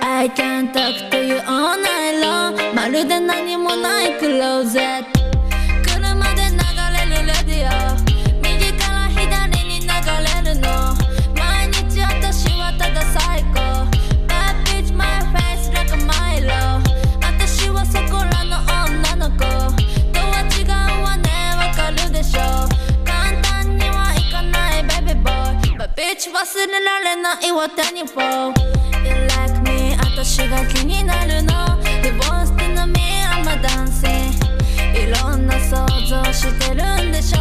I can't talk to you all night long まるで何もないクローゼット。は何を You like me 私が気になるの。Divorce to the me I'm a dancing いろんな想像してるんでしょ。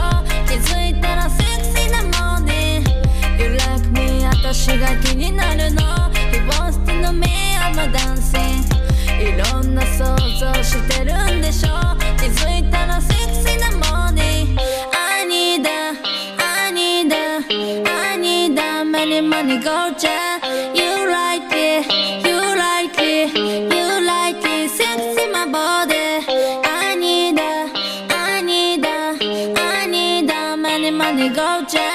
気づいたらセクシーなモーニング。You like me 私が気になるの。go, Jay.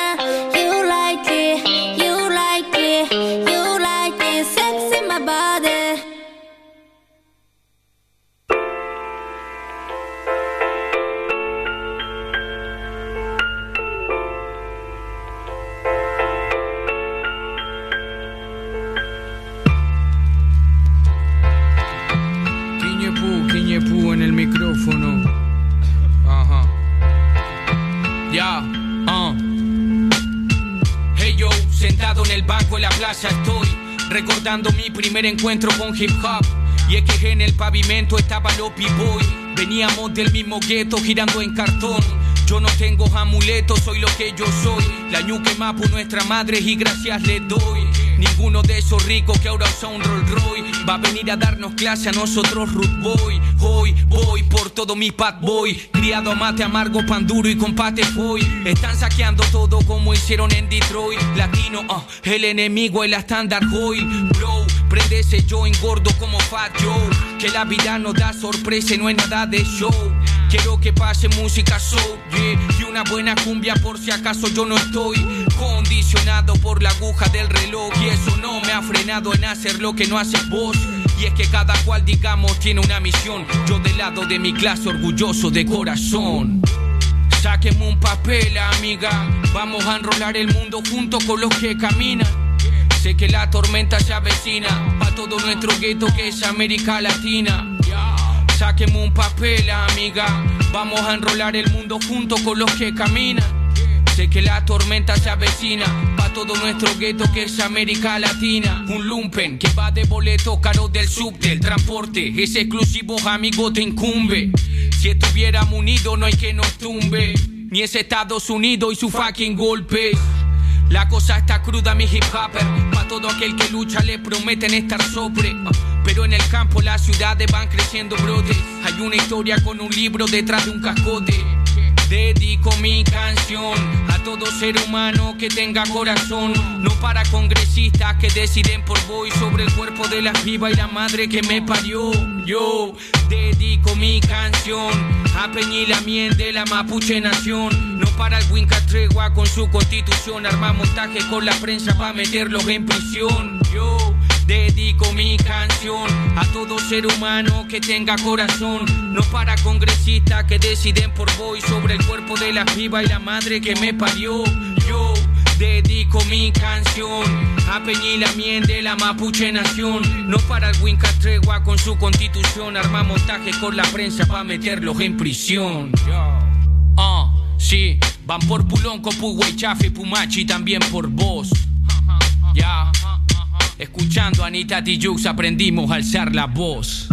Recordando mi primer encuentro con hip hop. Y es que en el pavimento estaba Lopi Boy. Veníamos del mismo gueto girando en cartón. Yo no tengo amuletos, soy lo que yo soy. La ñuque mapu nuestra madre y gracias le doy. Ninguno de esos ricos que ahora usa un Rolls Royce va a venir a darnos clase a nosotros Root Boy. Hoy voy por todo mi bad boy. Criado a mate amargo, pan duro y con pate boy. Están saqueando todo como hicieron en Detroit. Latino, ah, el enemigo, el estándar oil. Bro, prende ese yo engordo como Fat Joe. Que la vida nos da sorpresa no es nada de show. Quiero que pase música soul, yeah, y una buena cumbia por si acaso yo no estoy condicionado por la aguja del reloj y eso no me ha frenado en hacer lo que no haces vos. Y es que cada cual digamos tiene una misión, yo del lado de mi clase orgulloso de corazón. Sáqueme un papel, amiga, vamos a enrolar el mundo junto con los que caminan. Sé que la tormenta se avecina pa' todo nuestro gueto que es América Latina. Sáqueme un papel, amiga. Vamos a enrolar el mundo junto con los que caminan. Sé que la tormenta se avecina pa' todo nuestro gueto que es América Latina. Un lumpen que va de boleto caro del sub, del transporte. Ese exclusivo amigo te incumbe. Si estuviéramos unidos no hay que nos tumbe. Ni es Estados Unidos y su fucking golpe. La cosa está cruda, mi hip hopper. Pa' todo aquel que lucha le prometen estar sobre. Pero en el campo las ciudades van creciendo brotes. Hay una historia con un libro detrás de un cascote. Dedico mi canción todo ser humano que tenga corazón. No para congresistas que deciden por voy sobre el cuerpo de la viva y la madre que me parió. Yo dedico mi canción a Peñila Mien de la Mapuche Nación. No para el Winca Tregua con su constitución. Arma montaje con la prensa para meterlos en prisión. Yo dedico mi canción a todo ser humano que tenga corazón. No para congresistas que deciden por voy sobre el cuerpo de la viva y la madre que me parió. Yo dedico mi canción a Peñila Mien de la Mapuche Nación. No para el Winca Tregua con su constitución. Arma montaje con la prensa para meterlos en prisión. Ah, sí, van por Pulón, Copugüe, Chafe, Pumachi, también por vos. Ya, escuchando a Anita Tijoux aprendimos a alzar la voz.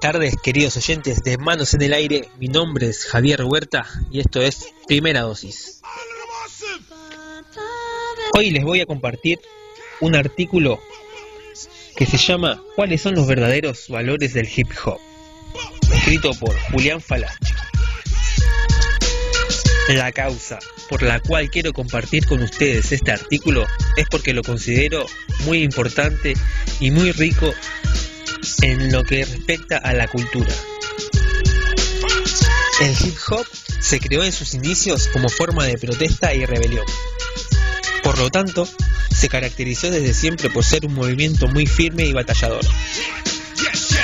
Tardes, queridos oyentes de Manos en el Aire. Mi nombre es Javier Huerta y esto es Primera Dosis. Hoy les voy a compartir un artículo que se llama ¿Cuáles son los verdaderos valores del hip hop? Escrito por Julián Falachi. La causa por la cual quiero compartir con ustedes este artículo es porque lo considero muy importante y muy rico en lo que respecta a la cultura. El hip hop se creó en sus inicios como forma de protesta y rebelión. Por lo tanto, se caracterizó desde siempre por ser un movimiento muy firme y batallador,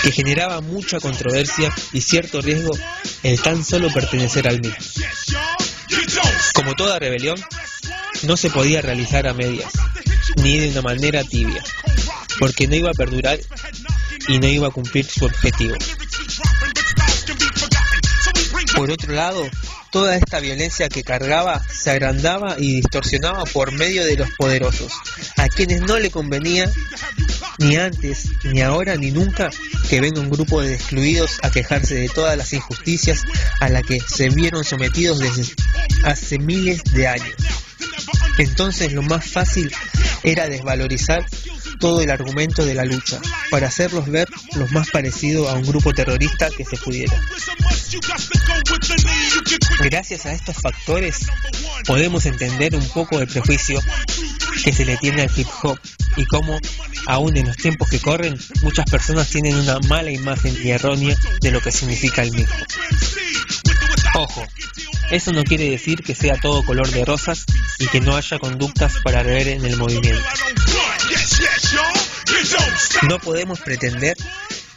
que generaba mucha controversia y cierto riesgo el tan solo pertenecer al mismo. Como toda rebelión, no se podía realizar a medias, ni de una manera tibia, porque no iba a perdurar y no iba a cumplir su objetivo. Por otro lado, toda esta violencia que cargaba se agrandaba y distorsionaba por medio de los poderosos, a quienes no le convenía ni antes, ni ahora, ni nunca que venga un grupo de excluidos a quejarse de todas las injusticias a las que se vieron sometidos desde hace miles de años. Entonces lo más fácil era desvalorizar todo el argumento de la lucha, para hacerlos ver lo más parecido a un grupo terrorista que se pudiera. Gracias a estos factores podemos entender un poco el prejuicio que se le tiene al hip hop y cómo, aún en los tiempos que corren, muchas personas tienen una mala imagen y errónea de lo que significa el mismo. Ojo, Eso no quiere decir que sea todo color de rosas y que no haya conductas para ver en el movimiento. No podemos pretender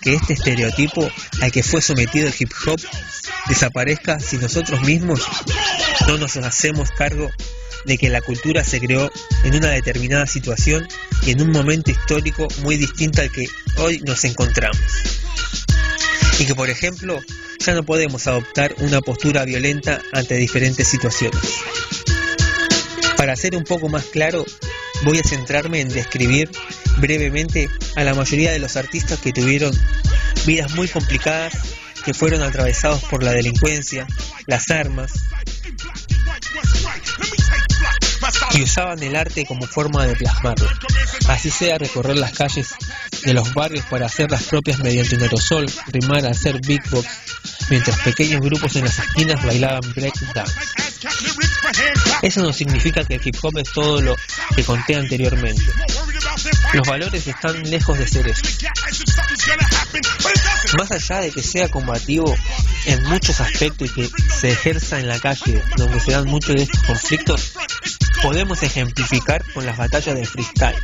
que este estereotipo al que fue sometido el hip hop desaparezca si nosotros mismos no nos hacemos cargo de que la cultura se creó en una determinada situación y en un momento histórico muy distinto al que hoy nos encontramos. Y que, por ejemplo, ya no podemos adoptar una postura violenta ante diferentes situaciones. Para ser un poco más claro, voy a centrarme en describir brevemente a la mayoría de los artistas que tuvieron vidas muy complicadas, que fueron atravesados por la delincuencia, las armas, y usaban el arte como forma de plasmarlo. Así sea recorrer las calles de los barrios para hacerlas propias mediante un aerosol, rimar, hacer beatbox, mientras pequeños grupos en las esquinas bailaban break dance. Eso no significa que el hip hop es todo lo que conté anteriormente. Los valores están lejos de ser eso. Más allá de que sea combativo en muchos aspectos y que se ejerza en la calle donde se dan muchos de estos conflictos, podemos ejemplificar con las batallas de freestyle,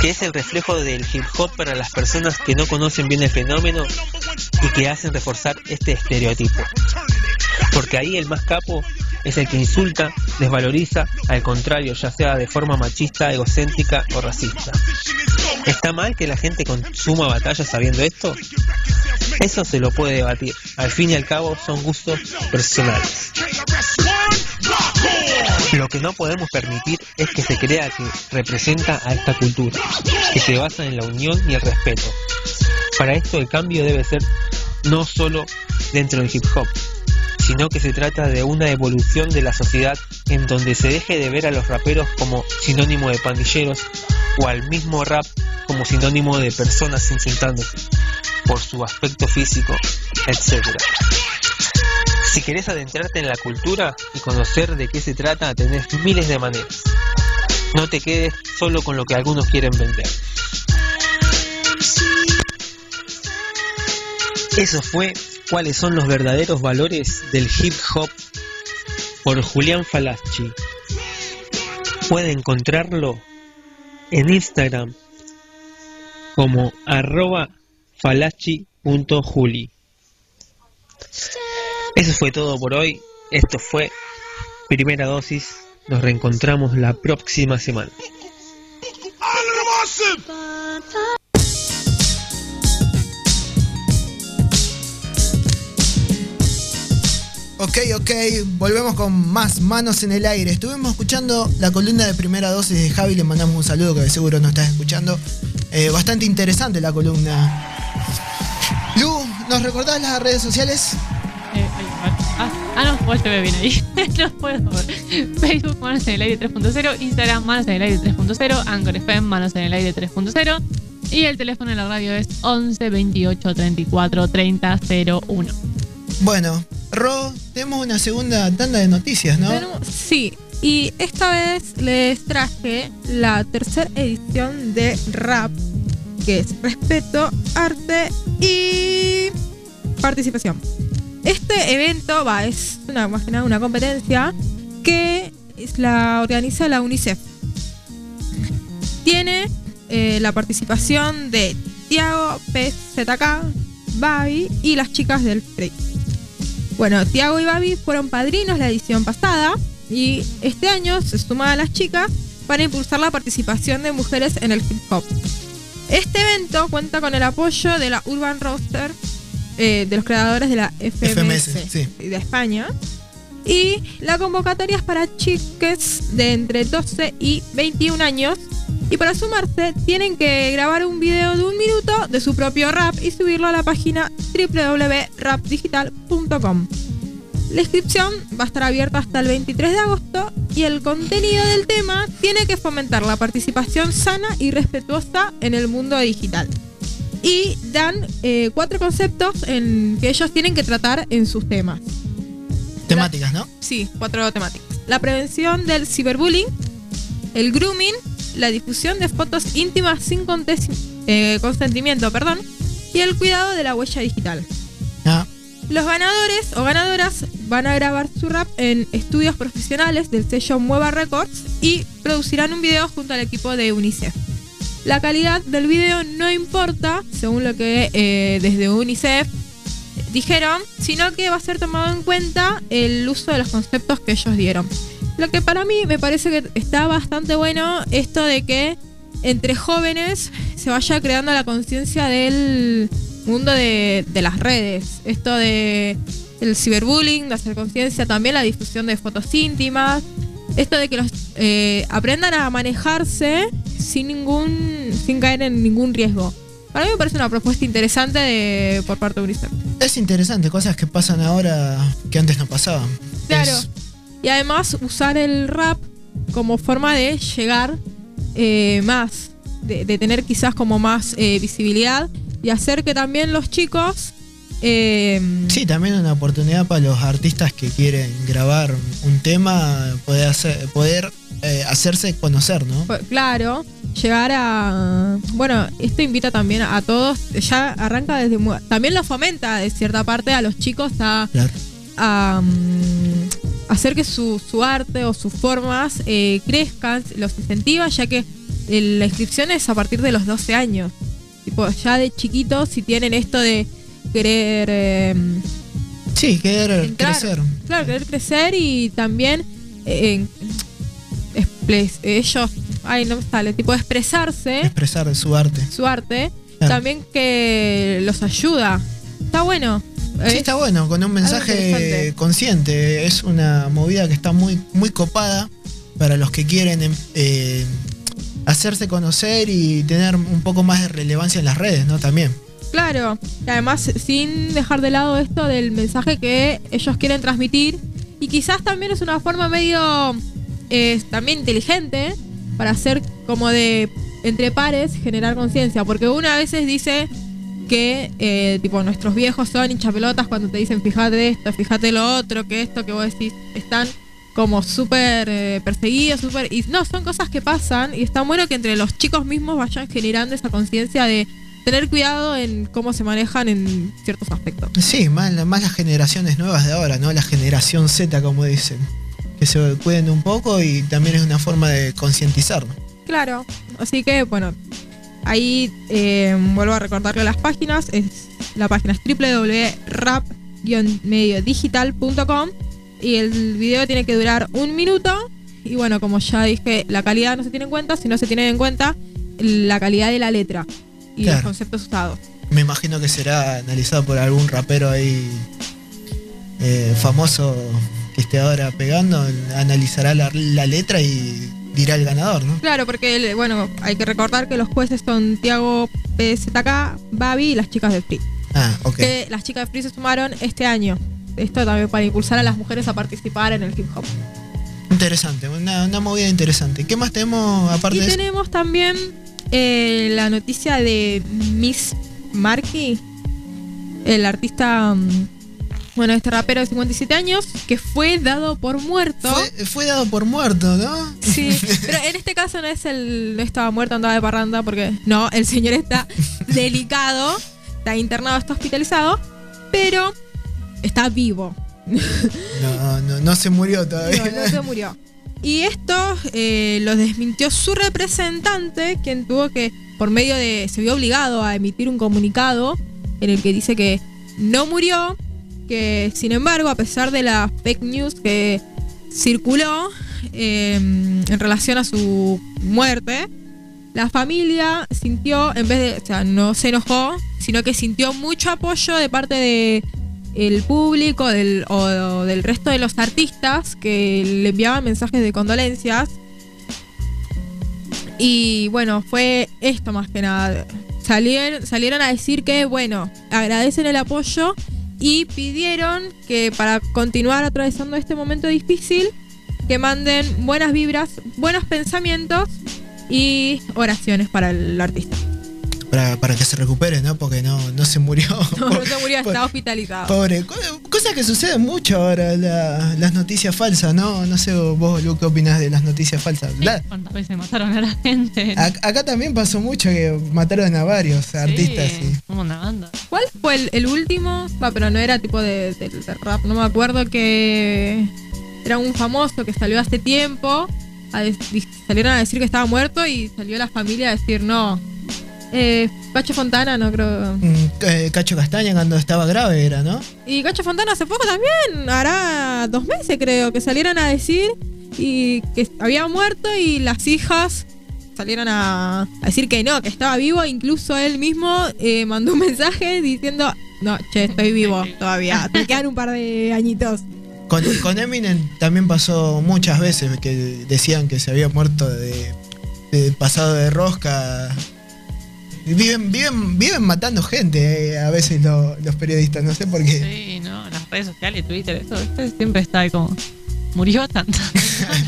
que es el reflejo del hip hop para las personas que no conocen bien el fenómeno y que hacen reforzar este estereotipo. Porque ahí el más capo es el que insulta, desvaloriza, al contrario, ya sea de forma machista, egocéntrica o racista. ¿Está mal que la gente consuma batallas sabiendo esto? Eso se lo puede debatir. Al fin y al cabo son gustos personales. Lo que no podemos permitir es que se crea que representa a esta cultura, que se basa en la unión y el respeto. Para esto el cambio debe ser no solo dentro del hip hop, sino que se trata de una evolución de la sociedad en donde se deje de ver a los raperos como sinónimo de pandilleros o al mismo rap como sinónimo de personas insultándose por su aspecto físico, etc. Si querés adentrarte en la cultura y conocer de qué se trata, tenés miles de maneras. No te quedes solo con lo que algunos quieren vender. Eso fue cuáles son los verdaderos valores del hip hop por Julián Falaschi. Puede encontrarlo en Instagram como arroba falaschi.juli. Eso fue todo por hoy. Esto fue Primera Dosis. Nos reencontramos la próxima semana. Ok, ok, volvemos con más manos en el aire. Estuvimos escuchando la columna de primera dosis de Javi, le mandamos un saludo que de seguro nos estás escuchando. Eh, bastante interesante la columna. Lu, ¿nos recordás las redes sociales? Eh, ay, ah, ah, no, vos te veo bien ahí. (laughs) no puedo. Facebook, Manos en el Aire 3.0. Instagram, Manos en el Aire 3.0. Anchor FM, Manos en el Aire 3.0. Y el teléfono de la radio es 11 28 34 30 01. Bueno, Ro, tenemos una segunda tanda de noticias, ¿no? Sí, y esta vez les traje la tercera edición de Rap, que es Respeto, Arte y Participación. Este evento va, es una, más que nada una competencia que la organiza la UNICEF. Tiene eh, la participación de Tiago PZK, Babi y las chicas del Free. Bueno, Tiago y Babi fueron padrinos la edición pasada y este año se suman a las chicas para impulsar la participación de mujeres en el hip hop. Este evento cuenta con el apoyo de la Urban Roster, eh, de los creadores de la FMS, FMS, sí. de España. Y la convocatoria es para chiques de entre 12 y 21 años. Y para sumarse tienen que grabar un video de un minuto de su propio rap y subirlo a la página www.rapdigital.com. La inscripción va a estar abierta hasta el 23 de agosto y el contenido del tema tiene que fomentar la participación sana y respetuosa en el mundo digital. Y dan eh, cuatro conceptos en que ellos tienen que tratar en sus temas. Temáticas, ¿no? Sí, cuatro temáticas. La prevención del ciberbullying, el grooming, la difusión de fotos íntimas sin eh, consentimiento, perdón, y el cuidado de la huella digital. Ah. Los ganadores o ganadoras van a grabar su rap en estudios profesionales del sello Mueva Records y producirán un video junto al equipo de UNICEF. La calidad del video no importa, según lo que eh, desde UNICEF dijeron, sino que va a ser tomado en cuenta el uso de los conceptos que ellos dieron. Lo que para mí me parece que está bastante bueno esto de que entre jóvenes se vaya creando la conciencia del mundo de, de las redes. Esto de el ciberbullying, de hacer conciencia, también la difusión de fotos íntimas. Esto de que los eh, aprendan a manejarse sin ningún. sin caer en ningún riesgo. Para mí me parece una propuesta interesante de, por parte de UNICEF. Es interesante, cosas que pasan ahora que antes no pasaban. Claro. Es- Y además usar el rap como forma de llegar eh, más, de, de tener quizás como más eh, visibilidad y hacer que también los chicos... eh, Sí, también una oportunidad para los artistas que quieren grabar un tema, poder, hacer, poder hacerse conocer, ¿no? Pues, Claro, llegar a. Bueno, esto invita también a todos. Ya arranca desde. También lo fomenta de cierta parte a los chicos a. Claro. a, mm, hacer que su, su arte o sus formas eh, crezcan, los incentiva, ya que la inscripción es a partir de los 12 años. Tipo, ya de chiquitos, si tienen esto de querer. eh, Sí, querer entrar, crecer. Claro, querer crecer y también eh, ellos, ay, no me sale, tipo expresarse Expresar su arte. su arte, Claro. también que los ayuda. Está bueno. Sí, está bueno, con un mensaje consciente. Es una movida que está muy, muy copada para los que quieren em, eh, hacerse conocer y tener un poco más de relevancia en las redes, ¿no? También. Claro, y además sin dejar de lado esto del mensaje que ellos quieren transmitir y quizás también es una forma medio eh, también inteligente para hacer como de entre pares generar conciencia, porque uno a veces dice que eh, tipo nuestros viejos son hinchapelotas cuando te dicen fíjate esto, fíjate lo otro, que esto que vos decís están como súper eh, perseguidos, súper... Y no, son cosas que pasan y está bueno que entre los chicos mismos vayan generando esa conciencia de tener cuidado en cómo se manejan en ciertos aspectos. Sí, más, más las generaciones nuevas de ahora, ¿no? La generación Z, como dicen. Que se cuiden un poco y también es una forma de concientizar, ¿no? Claro, así que bueno, ahí eh, vuelvo a recordarle las páginas, es la página es www.rap-mediodigital.com y el video tiene que durar un minuto. Y bueno, como ya dije, la calidad no se tiene en cuenta, sino se tiene en cuenta la calidad de la letra y los conceptos usados. Me imagino que será analizado por algún rapero ahí eh, famoso ahora pegando, analizará la, la letra y dirá el ganador, ¿no? Claro, porque bueno, hay que recordar que los jueces son Tiago PZK, Babi y las chicas de Free. Ah, ok. Que las chicas de Free se sumaron este año. Esto también para impulsar a las mujeres a participar en el hip hop. Interesante, una, una movida interesante. ¿Qué más tenemos aparte Y de eso? tenemos también eh, la noticia de Miss Marky, el artista, mm, bueno, este rapero de 57 años, que fue dado por muerto. Fue, fue dado por muerto, ¿no? Sí, (laughs) pero en este caso no es el. No estaba muerto, andaba de parranda, porque no, el señor está (laughs) delicado, está internado, está hospitalizado, pero está vivo. No, no, no se murió todavía. No, no se murió. Y esto eh, lo desmintió su representante, quien tuvo que, por medio de. se vio obligado a emitir un comunicado en el que dice que no murió, que sin embargo, a pesar de la fake news que circuló eh, en relación a su muerte, la familia sintió, en vez de, o sea, no se enojó, sino que sintió mucho apoyo de parte de el público del, o, o del resto de los artistas que le enviaban mensajes de condolencias. Y bueno, fue esto más que nada. Salieron, salieron a decir que, bueno, agradecen el apoyo y pidieron que para continuar atravesando este momento difícil, que manden buenas vibras, buenos pensamientos y oraciones para el artista. Para, para que se recupere, ¿no? Porque no, no se murió. (laughs) No, no se murió, (laughs) está hospitalizado. Pobre, co- cosa que sucede mucho ahora, la- las noticias falsas, ¿no? No sé vos, Lu, qué opinas de las noticias falsas. La- ¿Cuántas veces mataron a la gente? ac- acá también pasó mucho que mataron a varios artistas. Sí, como una banda. ¿Cuál fue el, el último? Va, pero no era tipo de, de- de rap, no me acuerdo que era un famoso que salió hace tiempo. a salieron a decir que estaba muerto y salió la familia a decir no. Eh, Cacho Fontana, no creo. Mm, eh, Cacho Castaña cuando estaba grave era, ¿no? Y Cacho Fontana hace poco también, hará dos meses creo, que salieron a decir y que había muerto y las hijas salieron a, a decir que no, que estaba vivo. Incluso él mismo eh, mandó un mensaje diciendo, no, che, estoy vivo todavía, te quedan un par de añitos. Con, con Eminem también pasó muchas veces que decían que se había muerto de, de pasado de rosca. Viven, viven, viven matando gente eh, a veces lo- los periodistas, no sé por qué. Sí, no, las redes sociales, Twitter, eso ¿viste? siempre está ahí como. Murió tanto. (laughs)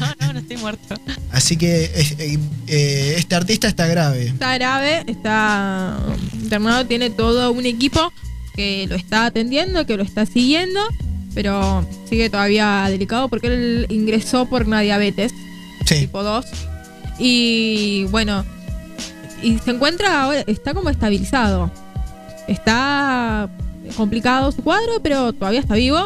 No, no, no, no estoy muerto. Así que eh, eh, este artista está grave. Está grave, está internado, tiene todo un equipo que lo está atendiendo, que lo está siguiendo, pero sigue todavía delicado porque él ingresó por una diabetes tipo 2. Y bueno, y se encuentra ahora, está como estabilizado. Está complicado su cuadro, pero todavía está vivo,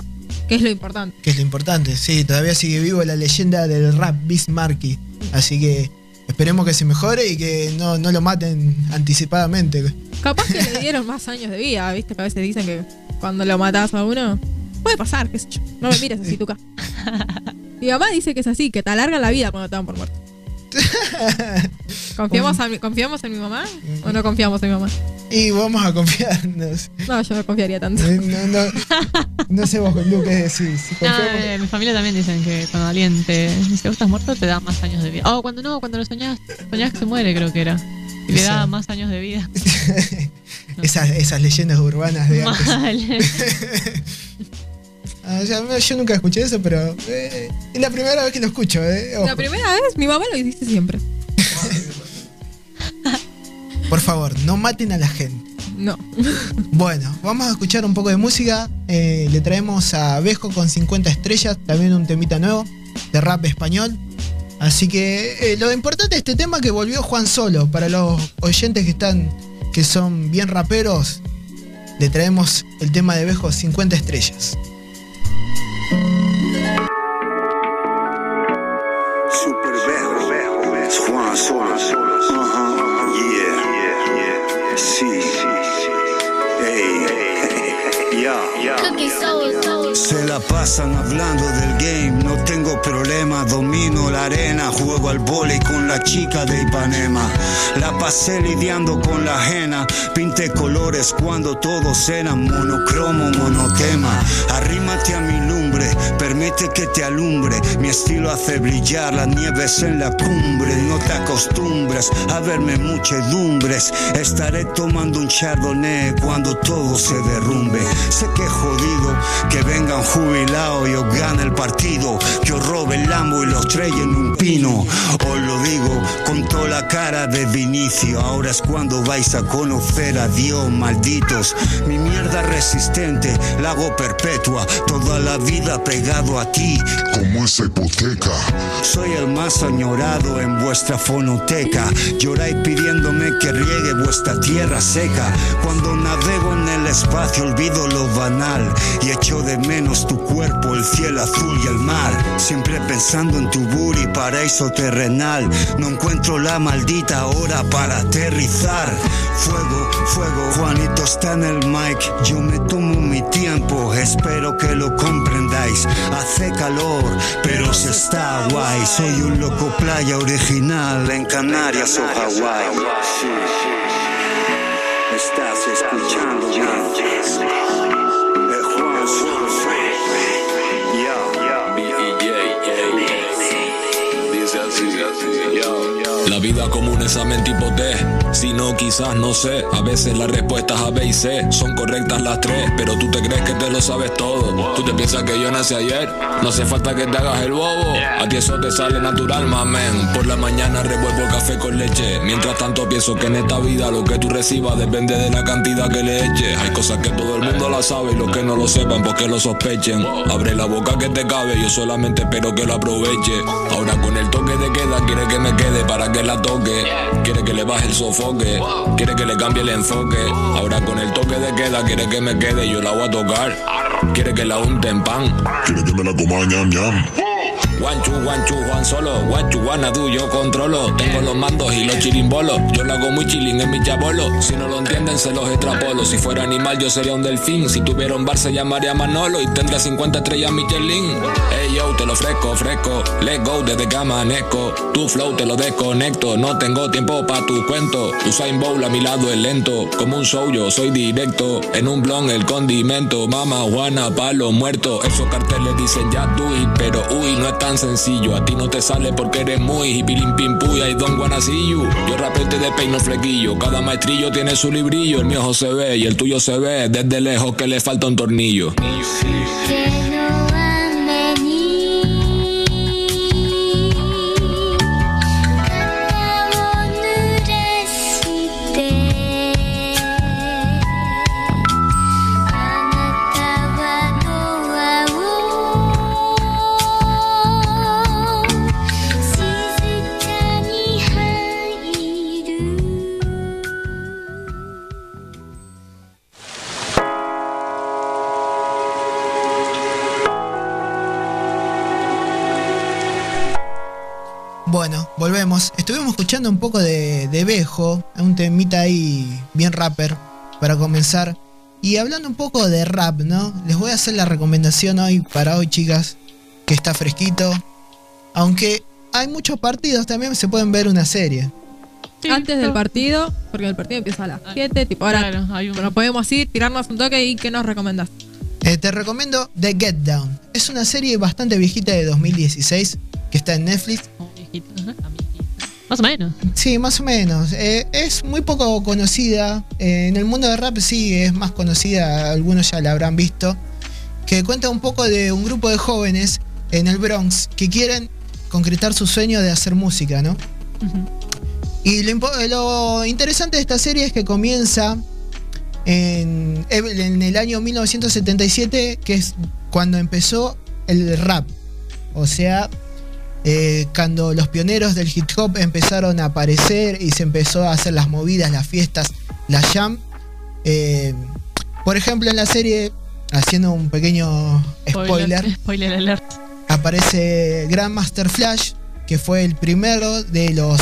que es lo importante. Que es lo importante, sí, todavía sigue vivo la leyenda del rap Bismarcky. Así que esperemos que se mejore y que no, no lo maten anticipadamente. Capaz que le (laughs) dieron más años de vida, ¿viste? Que a veces dicen que cuando lo matas a uno, puede pasar, qué sé yo. No me mires así, Tuca. Mi mamá dice que es así, que te alargan la vida cuando te dan por muerto. (laughs) ¿Confiamos, a mi- ¿Confiamos en mi mamá o no confiamos en mi mamá? Y vamos a confiarnos. No, yo no confiaría tanto. Eh, No, no, no sé vos, Lu, qué decís. Si No, eh, mi familia también dicen que cuando alguien te dice que estás muerto te da más años de vida. Oh, cuando no, cuando lo soñás, soñás que se muere, creo que era. Y le da más años de vida. (laughs) esas, esas leyendas urbanas de antes. (laughs) Ah, yo nunca escuché eso, pero eh, es la primera vez que lo escucho. Eh. La primera vez, mi mamá lo dice siempre. (laughs) Por favor, no maten a la gente. No. Bueno, vamos a escuchar un poco de música. Eh, le traemos a Bejo con 50 estrellas, también un temita nuevo de rap español. Así que eh, lo importante de este tema es que volvió Juan Solo. Para los oyentes que están, que son bien raperos, le traemos el tema de Bejo 50 estrellas. Música la pasan hablando del game, no tengo problema, domino la arena, juego al volei con la chica de Ipanema. La pasé lidiando con la ajena, pinté colores cuando todos eran monocromo, monotema. Arrímate a mi lumbre, permite que te alumbre, mi estilo hace brillar las nieves en la cumbre. No te acostumbres a verme muchedumbres, estaré tomando un chardonnay cuando todo se derrumbe. Sé que jodido que vengan jubilados y os gane el partido, os robe el Lambo y los trae en un pino. Os lo digo con toda la cara de Vinicio, ahora es cuando vais a conocer a Dios, malditos. Mi mierda resistente, la hago perpetua, toda la vida pegado a ti. Como esa hipoteca. Soy el más añorado en vuestra fonoteca. Lloráis pidiéndome que riegue vuestra tierra seca. Cuando navego en el espacio olvido lo banal y echo de menos tu cuerpo, el cielo azul y el mar. Siempre pensando en tu buri, paraíso terrenal. No encuentro la maldita hora para aterrizar. Fuego, fuego, Juanito está en el mic. Yo me tomo mi tiempo, espero que lo comprendáis. Hace calor, pero se está guay. Soy un loco playa original en Canarias o Hawái. Estás escuchando Común es mente tipo D. Si no, quizás no sé. A veces las respuestas A, B y C son correctas las tres, pero tú te crees que te lo sabes todo. Tú te piensas que yo nací ayer. No hace falta que te hagas el bobo. A ti eso te sale natural, mamen. Por la mañana revuelvo café con leche. Mientras tanto pienso que en esta vida lo que tú recibas depende de la cantidad que le eches. Hay cosas que todo el mundo la sabe y los que no lo sepan porque lo sospechen. Abre la boca que te cabe, yo solamente espero que lo aproveche. Ahora con el toque de queda quiere que me quede para que la toque. Quiere que le baje el quiere que le cambie el enfoque. Ahora con el toque de queda quiere que me quede, yo la voy a tocar. Quiere que la unte en pan. Quiere que me la coma ñam ñam. Guanchu, guanchu, Juan solo, guanchu, guanadu, yo controlo. Tengo los mandos y los chirimbolos. Yo lo hago muy chilling en mi chabolo. Si no lo entienden, se los extrapolo. Si fuera animal, yo sería un delfín. Si tuviera un bar, se llamaría Manolo y tendría 50 estrellas Michelin. Hey yo, te lo ofrezco, fresco. Let's go desde que amanezco. Tu flow te lo desconecto. No tengo tiempo pa' tu cuento. Usain Bowl a mi lado es lento. Como un show, yo soy directo. En un blon el condimento. Mama, Juana, palo muerto. Esos carteles dicen ya do it, pero uy, no es tan sencillo. A ti no te sale porque eres muy hipilim pim puy, I don't wanna see you. Yo rapeo y te despeino flequillo. Cada maestrillo tiene su librillo. El mío se ve y el tuyo se ve desde lejos que le falta un tornillo. Escuchando un poco de, de Bejo, un temita ahí bien rapper para comenzar. Y hablando un poco de rap, ¿no? Les voy a hacer la recomendación hoy para hoy, chicas, que está fresquito. Aunque hay muchos partidos, también se pueden ver una serie. Antes del partido, porque el partido empieza a las 7, tipo ahora Claro, hay un- pero podemos ir, tirarnos un toque y ¿qué nos recomendás? Eh, te recomiendo The Get Down. Es una serie bastante viejita de 2016 que está en Netflix. Más o menos. Sí, más o menos. Eh, es muy poco conocida. Eh, en el mundo del rap sí es más conocida, algunos ya la habrán visto. Que cuenta un poco de un grupo de jóvenes en el Bronx que quieren concretar su sueño de hacer música, ¿no? Y lo, interesante de esta serie es que comienza en, en el año 1977, que es cuando empezó el rap. O sea, eh, cuando los pioneros del hip hop empezaron a aparecer y se empezó a hacer las movidas, las fiestas, la jam. Eh, por ejemplo, en la serie, haciendo un pequeño spoiler, Spoiler alert. aparece Grandmaster Flash, que fue el primero de los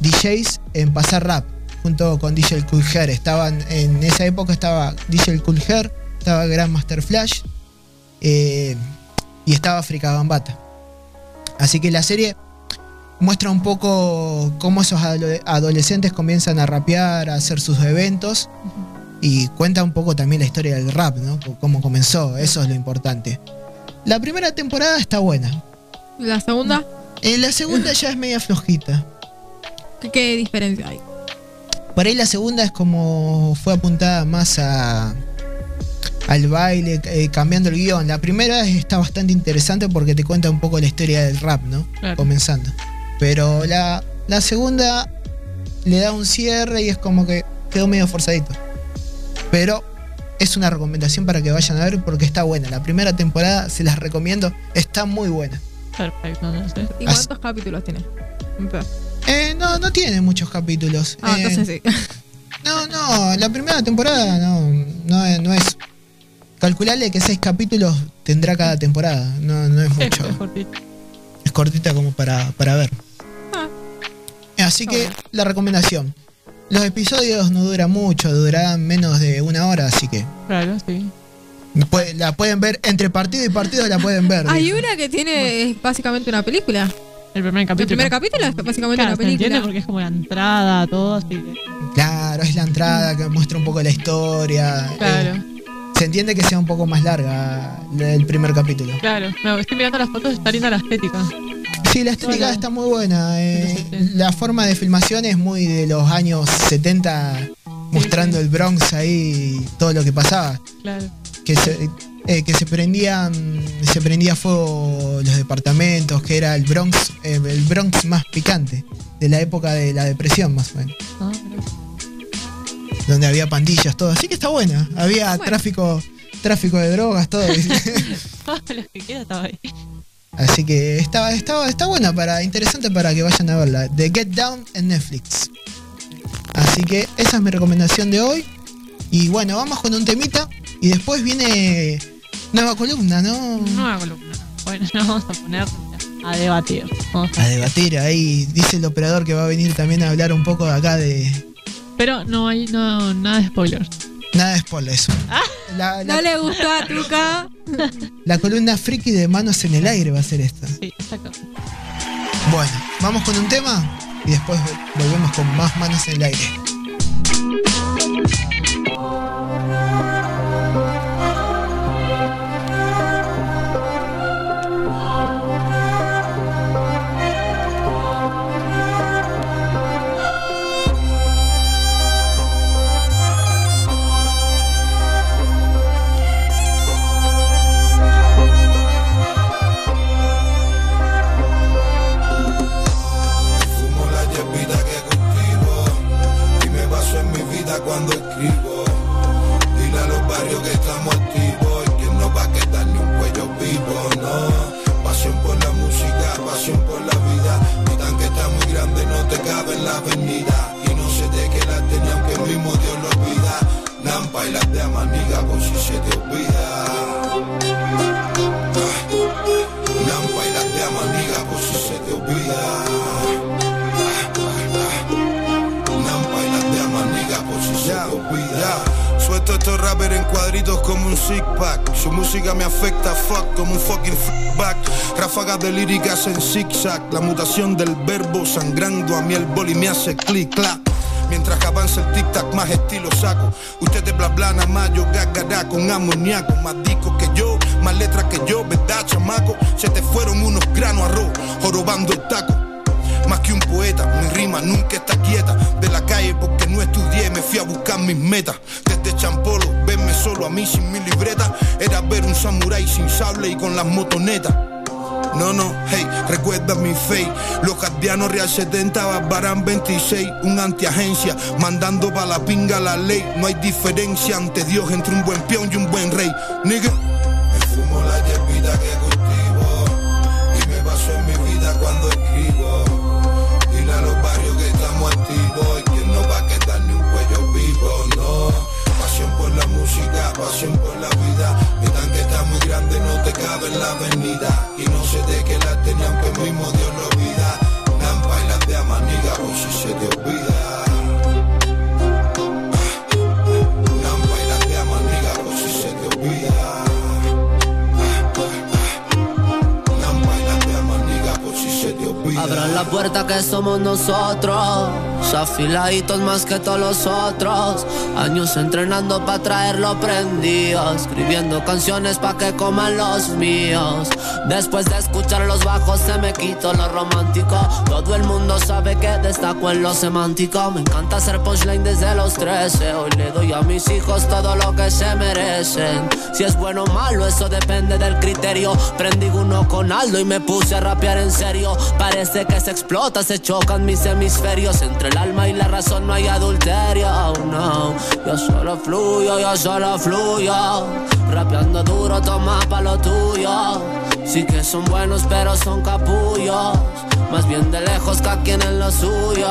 DJs en pasar rap, junto con DJ Cool Hair. Estaban, en esa época estaba DJ Cool Hair, estaba Grandmaster Flash eh, y estaba Afrika Bambata. Así que la serie muestra un poco cómo esos ado- adolescentes comienzan a rapear, a hacer sus eventos y cuenta un poco también la historia del rap, ¿no? Cómo comenzó, eso es lo importante. La primera temporada está buena. ¿La segunda? En la segunda ya es media flojita. ¿Qué, qué diferencia hay? Por ahí la segunda es como fue apuntada más a al baile, eh, cambiando el guion. La primera es- está bastante interesante porque te cuenta un poco la historia del rap, ¿no? Claro. Comenzando. Pero la, la segunda le da un cierre y es como que quedó medio forzadito. Pero es una recomendación para que vayan a ver porque está buena. La primera temporada se las recomiendo, está muy buena. Perfecto, no sé. ¿Y cuántos capítulos tiene? Eh, no, no tiene muchos capítulos. Ah, Eh, entonces sí. (laughs) No, no, la primera temporada no, no, es- no es. Calcularle que seis capítulos tendrá cada temporada. No, no es (laughs) mucho. Es cortito. Es cortita como para, para ver. Así que la recomendación. Los episodios no duran mucho, durarán menos de una hora, así que Claro, sí. la pueden ver entre partido y partido, la pueden ver. Hay una que tiene es básicamente una película. El primer capítulo. El primer capítulo es básicamente Claro, una se entiende película. porque es como la entrada, todo, así. Claro, es la entrada que muestra un poco la historia. Claro. Eh, se entiende que sea un poco más larga el primer capítulo. Claro, me estoy mirando las fotos, está linda la estética. Sí, la estética está muy buena. eh, la forma de filmación es muy de los años 70, mostrando el Bronx ahí, todo lo que pasaba. Claro. Que se, eh, que se prendían, se prendía fuego los departamentos, que era el Bronx, eh, el Bronx más picante, de la época de la depresión más o menos. Ah, pero- Donde había pandillas, todo. Así que está buena. Había Bueno. tráfico, tráfico de drogas, todo. (laughs) Todo lo que queda estaba ahí. Así que está, está, está buena para, interesante para que vayan a verla. The Get Down en Netflix. Así que esa es mi recomendación de hoy. Y bueno, vamos con un temita. Y después viene nueva columna, ¿no? Nueva columna. Bueno, (laughs) nos vamos a poner a debatir. Vamos a- A debatir ahí. Dice el operador que va a venir también a hablar un poco de acá de. Pero no hay no, nada de spoilers. Nada de spoilers. La, la- No le gustó a Tuca. (laughs) la columna friki de manos en el aire va a ser esta. Sí, exacto. Bueno, vamos con un tema y después vol- volvemos con más manos en el aire. Como un six pack. Su música me afecta, fuck, como un fucking back. Ráfagas de líricas en zigzag. La mutación del verbo sangrando a mí el boli me hace clic clac. Mientras avanza el tic-tac, más estilo saco. Ustedes bla bla nada más, yo gagará con amoníaco. Más discos que yo, más letras que yo, ¿verdad, chamaco? Se te fueron unos granos arroz, jorobando el taco. Más que un poeta, mi rima nunca está quieta. De la calle porque no estudié, me fui a buscar mis metas. Desde Champolo, verme solo a mí sin mi libreta. Era ver un samurái sin sable y con las motonetas. No, no, hey, recuerda mi fake. Los cardianos Real 70, Barbarán 26, un antiagencia, mandando pa' la pinga la ley. No hay diferencia ante Dios entre un buen peón y un buen rey. Nigga. Cabe en la avenida. Y no sé de qué la tenía, aunque el mismo Dios lo olvida. Nampa y las de amaniga, por si se te olvida. Abran la puerta que somos nosotros. Afiladitos más que todos los otros. Años entrenando para traerlo prendido. Escribiendo canciones pa' que coman los míos. Después de escuchar los bajos se me quitó lo romántico. Todo el mundo sabe que destaco en lo semántico. Me encanta hacer punchline desde los 13. Hoy le doy a mis hijos todo lo que se merecen. Si es bueno o malo, eso depende del criterio. Prendí uno con Aldo y me puse a rapear en serio. Parece que se explota, se chocan mis hemisferios. Entre alma y la razón no hay adulterio. No, yo solo fluyo, yo solo fluyo. Rapeando duro, toma pa' lo tuyo. Sí que son buenos, pero son capullos. Más bien de lejos, cada quien en lo suyo.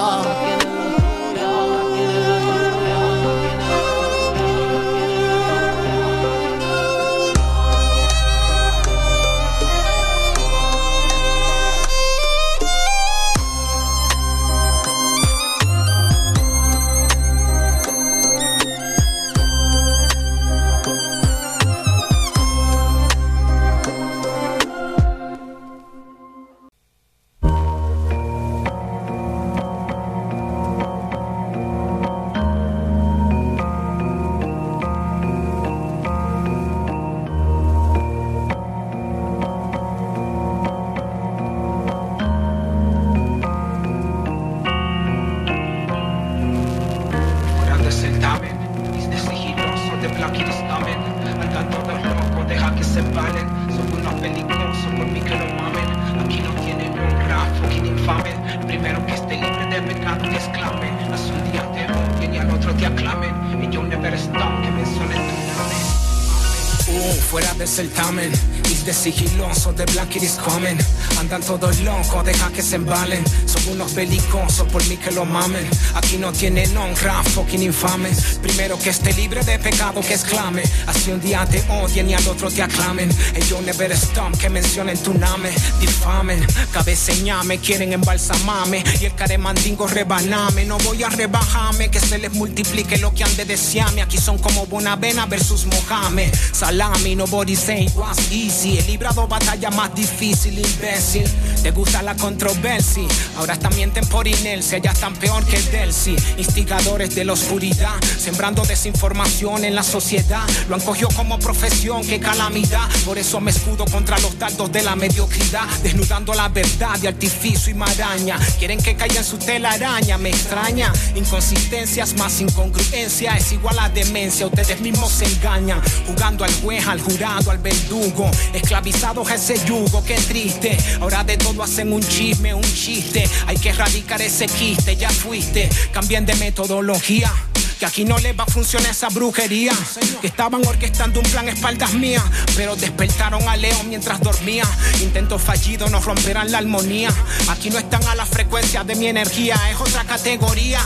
Fuera del certamen, is de sigiloso, de Black It is coming. Andan todos locos, deja que se embalen. Son unos belicosos, por mí que lo mamen. Aquí no tienen honra, fucking infames. Primero que esté libre de pecado que exclame. Así un día te odien y al otro te aclamen. Ellos never stop, que mencionen tu nombre. Difamen, cabeceñame, quieren embalsamame. Y el caremandingo rebaname. No voy a rebajarme, que se les multiplique lo que han de desearme. Aquí son como Bonavena versus Mohamed. Salami, nobody say it was easy. He librado batalla más difícil, imbécil. Te gusta la controversia. Ahora también mienten por inercia, ya están peor que Delcy. Instigadores de la oscuridad, sembrando desinformación en la sociedad. Lo han cogido como profesión, qué calamidad. Por eso me escudo contra los dardos de la mediocridad. Desnudando la verdad de artificio y maraña. Quieren que caiga en su telaraña, me extraña. Inconsistencias más incongruencia es igual a demencia. Ustedes mismos se engañan, jugando al juez, al jurado, al verdugo. Esclavizados a ese yugo, qué triste. Ahora de todo hacen un chisme, un chiste. Hay que erradicar ese quiste, ya fuiste. Cambien de metodología. Que aquí no les va a funcionar esa brujería. Que estaban orquestando un plan espaldas mías. Pero despertaron a León mientras dormía. Intentos fallidos nos romperán la armonía. Aquí no están a la frecuencia de mi energía. Es otra categoría.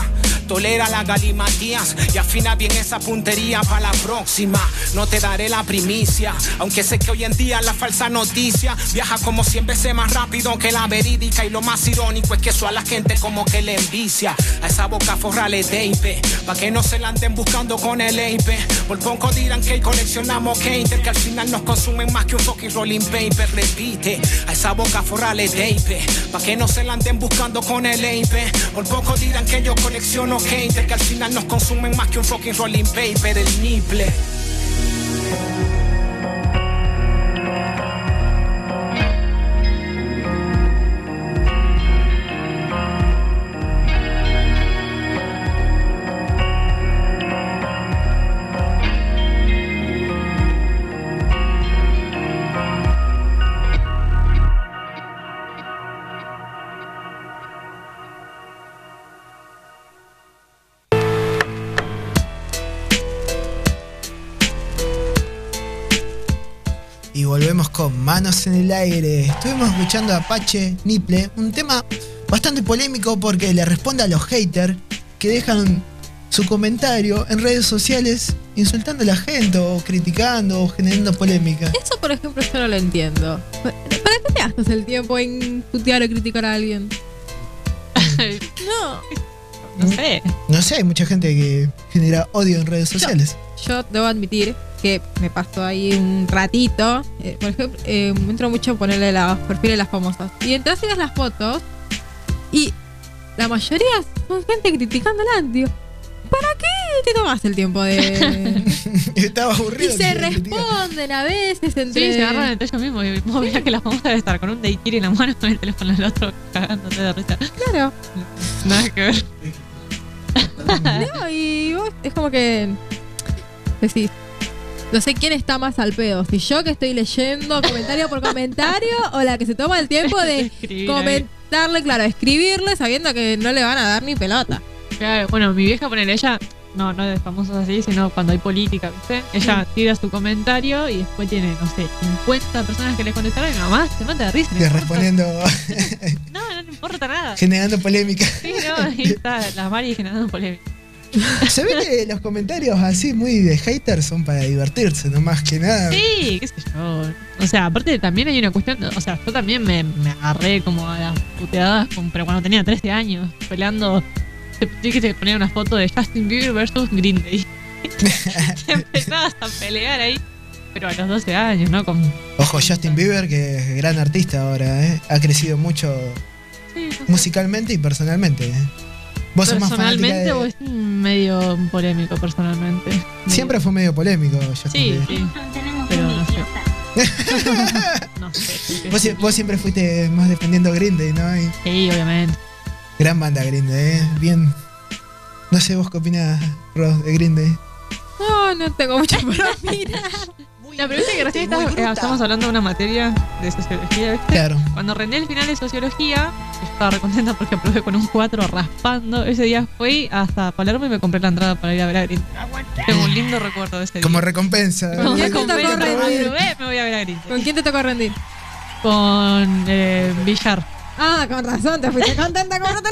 Tolera la galimatías y afina bien esa puntería para la próxima. No te daré la primicia, aunque sé que hoy en día la falsa noticia viaja como 100 veces más rápido que la verídica. Y lo más irónico es que eso a la gente como que le envicia. A esa boca forra le tape, pa' que no se la anden buscando con el ape. Por poco dirán que coleccionamos cater, que al final nos consumen más que un fucking rolling paper. Repite, a esa boca forra le tape, pa' que no se la anden buscando con el ape. Por poco dirán que yo colecciono hater que al final nos consumen más que un fucking rolling paper, el niple. Con Manos en el Aire. Estuvimos escuchando a Apache Niple, un tema bastante polémico porque le responde a los haters que dejan su comentario en redes sociales insultando a la gente o criticando o generando polémica. Eso, por ejemplo, yo no lo entiendo. ¿Para qué te gastas el tiempo en putear o criticar a alguien? (laughs) no. No sé. No sé, hay mucha gente que genera odio en redes sociales. Yo debo admitir que me paso ahí un ratito. eh, por ejemplo, eh, me entro mucho en ponerle los perfiles de las famosas. Y entras y ves las fotos. Y la mayoría son gente criticándola. Digo, ¿para qué te tomas el tiempo de.? (laughs) Estaba y aburrido. se que criticar. responden a veces entre. Sí, se agarran entre ellos mismos. Y vos veías que la famosa debe estar con un daycare en la mano con el teléfono del otro cagándote de risa. Claro. Nada que ver. (laughs) No, y vos es como que decís, no sé quién está más al pedo, si yo que estoy leyendo comentario por comentario o la que se toma el tiempo de (laughs) comentarle, claro, escribirle sabiendo que no le van a dar ni pelota. Claro, bueno, mi vieja poner ella, no, no de famosos así, sino cuando hay política, ¿viste? Ella tira su comentario y después tiene, no sé, 50 personas que le contestaron y mamá se mata de risa. Que respondiendo, (laughs) No, no le importa nada. generando polémica. Sí, no, ahí está la Mari generando polémica. (laughs) Se ve que los comentarios así muy de haters son para divertirse, no más que nada. Sí, qué sé yo. O sea, aparte también hay una cuestión, o sea, yo también me, me agarré como a las puteadas, con- pero cuando tenía 13 años, peleando, te, que te ponía una foto de Justin Bieber versus Green Day. (laughs) (laughs) Empezabas a pelear ahí, pero a los 12 años, ¿no? Con, Ojo, Justin Bieber, que es gran artista ahora, ¿eh? ha crecido mucho musicalmente y personalmente. ¿eh? Vos personalmente de... o es medio polémico personalmente. Siempre fue medio polémico Justin Sí, sí. Pero no sé. (laughs) no sé. Vos, sie- vos siempre fuiste más defendiendo Green Day, ¿no? Y Sí, obviamente. gran banda Green Day, ¿eh? Bien. No sé vos qué opinás, Ross, de Green Day. No, no tengo mucho para. Pero viste que recién estás- eh, estamos hablando de una materia de sociología, ¿viste? Claro. Cuando rendí el final de sociología, yo estaba recontenta porque aprobé con un 4 raspando. Ese día fui hasta Palermo y me compré la entrada para ir a ver a Green. Tengo un lindo recuerdo de ese día. Como recompensa. Como quién te tocó rendir? me voy a ver a Green. ¿Con quién te tocó rendir? Con eh, Villar. Ah, con razón, te fuiste contenta con otra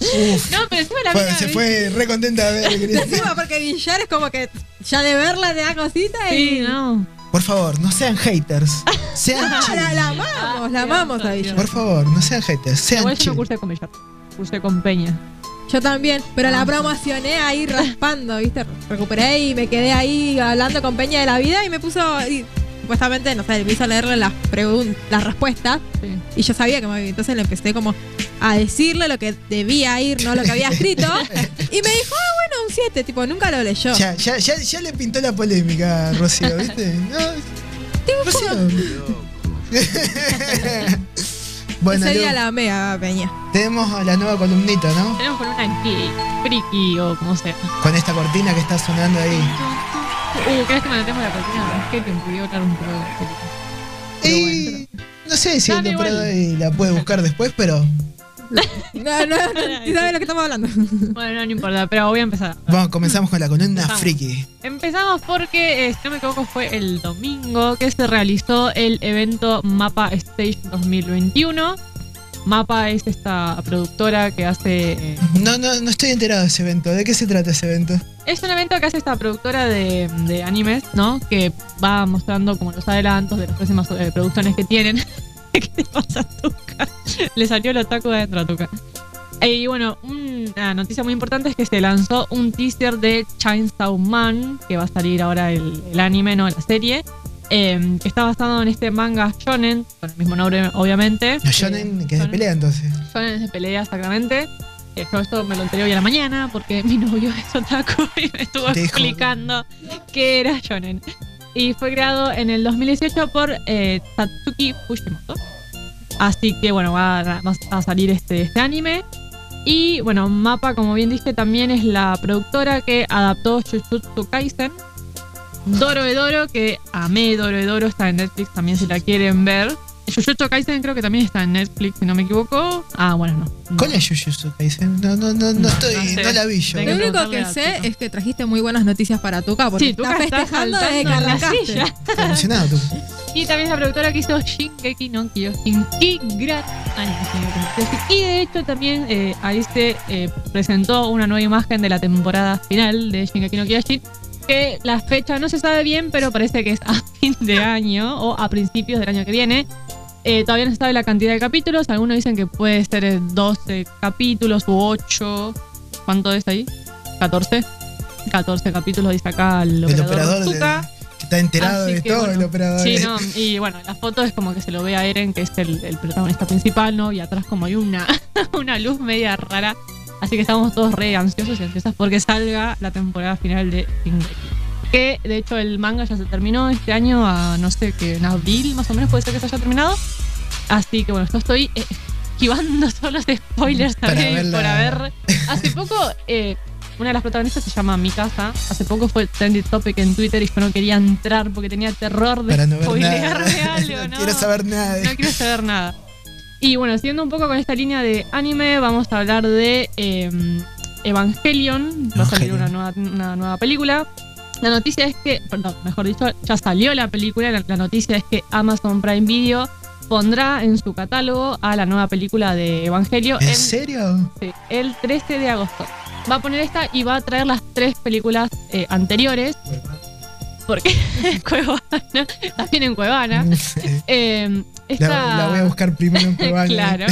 Uf. No, pero encima la Fue- se fue re contenta de ver. Encima, porque Villar es como que ya de verla te da cosita y. Sí, no. Por favor, no sean haters. Sean Ah, la, chill. la amamos, la amamos a Villar. Por favor, no sean haters. Sean Igual yo no cursé con Villar. Cursé con Peña. Yo también, pero Ah. la promocioné ahí raspando, ¿viste? Recuperé y me quedé ahí hablando con Peña de la vida y me puso. Y, supuestamente, no sé, me hizo leerle las, las respuestas y yo sabía que me había. Entonces le empecé como a decirle lo que debía ir, no lo que había escrito. (laughs) y me dijo, ah, bueno, un 7, tipo, nunca lo leyó. Ya, ya, ya, ya le pintó la polémica, Rocío, ¿viste? (laughs) No, Rocío. (laughs) bueno, Ese día Lu, la amé a Peña. tenemos a la nueva columnita, ¿no? Tenemos con una que friki o como sea. Con esta cortina que está sonando ahí. Uh, ¿crees que mantenemos la cortina? Es que te impidió hablar un poco de Y no sé si Dale, la puede buscar después, pero No, no, no, ¿sí sabes lo que estamos hablando? Bueno, no, no importa, pero voy a empezar. vamos, comenzamos con la columna Empezamos. friki. Empezamos porque, eh, si no me equivoco, fue el domingo que se realizó el evento Mapa Stage 2021. Mapa es esta productora que hace. eh, No, no, no estoy enterado de ese evento. ¿De qué se trata ese evento? Es un evento que hace esta productora de, de animes, ¿no? Que va mostrando como los adelantos de las próximas eh, producciones que tienen. (laughs) ¿Qué te pasa, Tuca? Le salió el otaku de adentro a Tuca. Eh, Y bueno, una noticia muy importante es que se lanzó un teaser de Chainsaw Man, que va a salir ahora el, el anime, no la serie, eh, que está basado en este manga shonen, con el mismo nombre obviamente. Los shonen que es de pelea entonces. Shonen es de pelea exactamente. Yo esto me lo enteré hoy a la mañana porque mi novio es otaku (laughs) y me estuvo explicando qué era shonen. Y fue creado en el 2018 por eh, Tatsuki Fujimoto. Así que bueno, va, a- va a salir este, este anime. Y bueno, Mapa, como bien dije, también es la productora que adaptó Jujutsu Kaisen. Doro de Doro, que amé Doro de Doro, está en Netflix también si la quieren ver. Jujutsu Kaisen creo que también está en Netflix, si no me equivoco. Ah, bueno, no. ¿Cuál es Jujutsu Kaisen? No, no, no, no estoy, no sé. no la vi yo. Lo único que sé es que trajiste muy buenas noticias para Tuca porque Sí, Tuca está está festejando desde que saltando en la arrancaste. Estoy emocionado tú. Y también es la productora que hizo Shingeki no Kyojin. ¡Qué gran! Y de hecho también eh, ahí se eh, presentó una nueva imagen de la temporada final de Shingeki no Kyojin. Que la fecha no se sabe bien, pero parece que es a (laughs) fin de año o a principios del año que viene. Eh, todavía no se sabe la cantidad de capítulos. Algunos dicen que puede ser eh, 12 capítulos u 8. ¿Cuánto es ahí? ¿14? 14 capítulos, dice acá el El operador. operador de- que está enterado Así de que, todo bueno, el operador. Sí, no, y bueno, la foto es como que se lo ve a Eren, que es el, el protagonista principal, ¿no? Y atrás como hay una, (laughs) una luz media rara. Así que estamos todos re ansiosos y ansiosas porque salga la temporada final de Shingeki. Que de hecho el manga ya se terminó este año, a no sé, que en abril más o menos puede ser que se haya terminado. Así que bueno, yo estoy eh, esquivando (laughs) todos los spoilers también por haber. Hace poco, eh, una de las protagonistas se llama Mikasa. Hace poco fue trending topic en Twitter y yo no quería entrar porque tenía terror de no spoilearme algo, (laughs) no ¿no? quiero saber nada. de- No quiero saber nada. Y bueno, siguiendo un poco con esta línea de anime, vamos a hablar de eh, Evangelion. Va a salir una nueva, una nueva película. La noticia es que, perdón, mejor dicho, ya salió la película. La, la noticia es que Amazon Prime Video pondrá en su catálogo a la nueva película de Evangelio ¿En serio? Sí, el 13 de agosto. Va a poner esta y va a traer las tres películas eh, anteriores. Porque (laughs) Cuevana, también en Cuevana. (laughs) Eh, esta, La, la voy a buscar primero en Cuevana. (laughs) claro.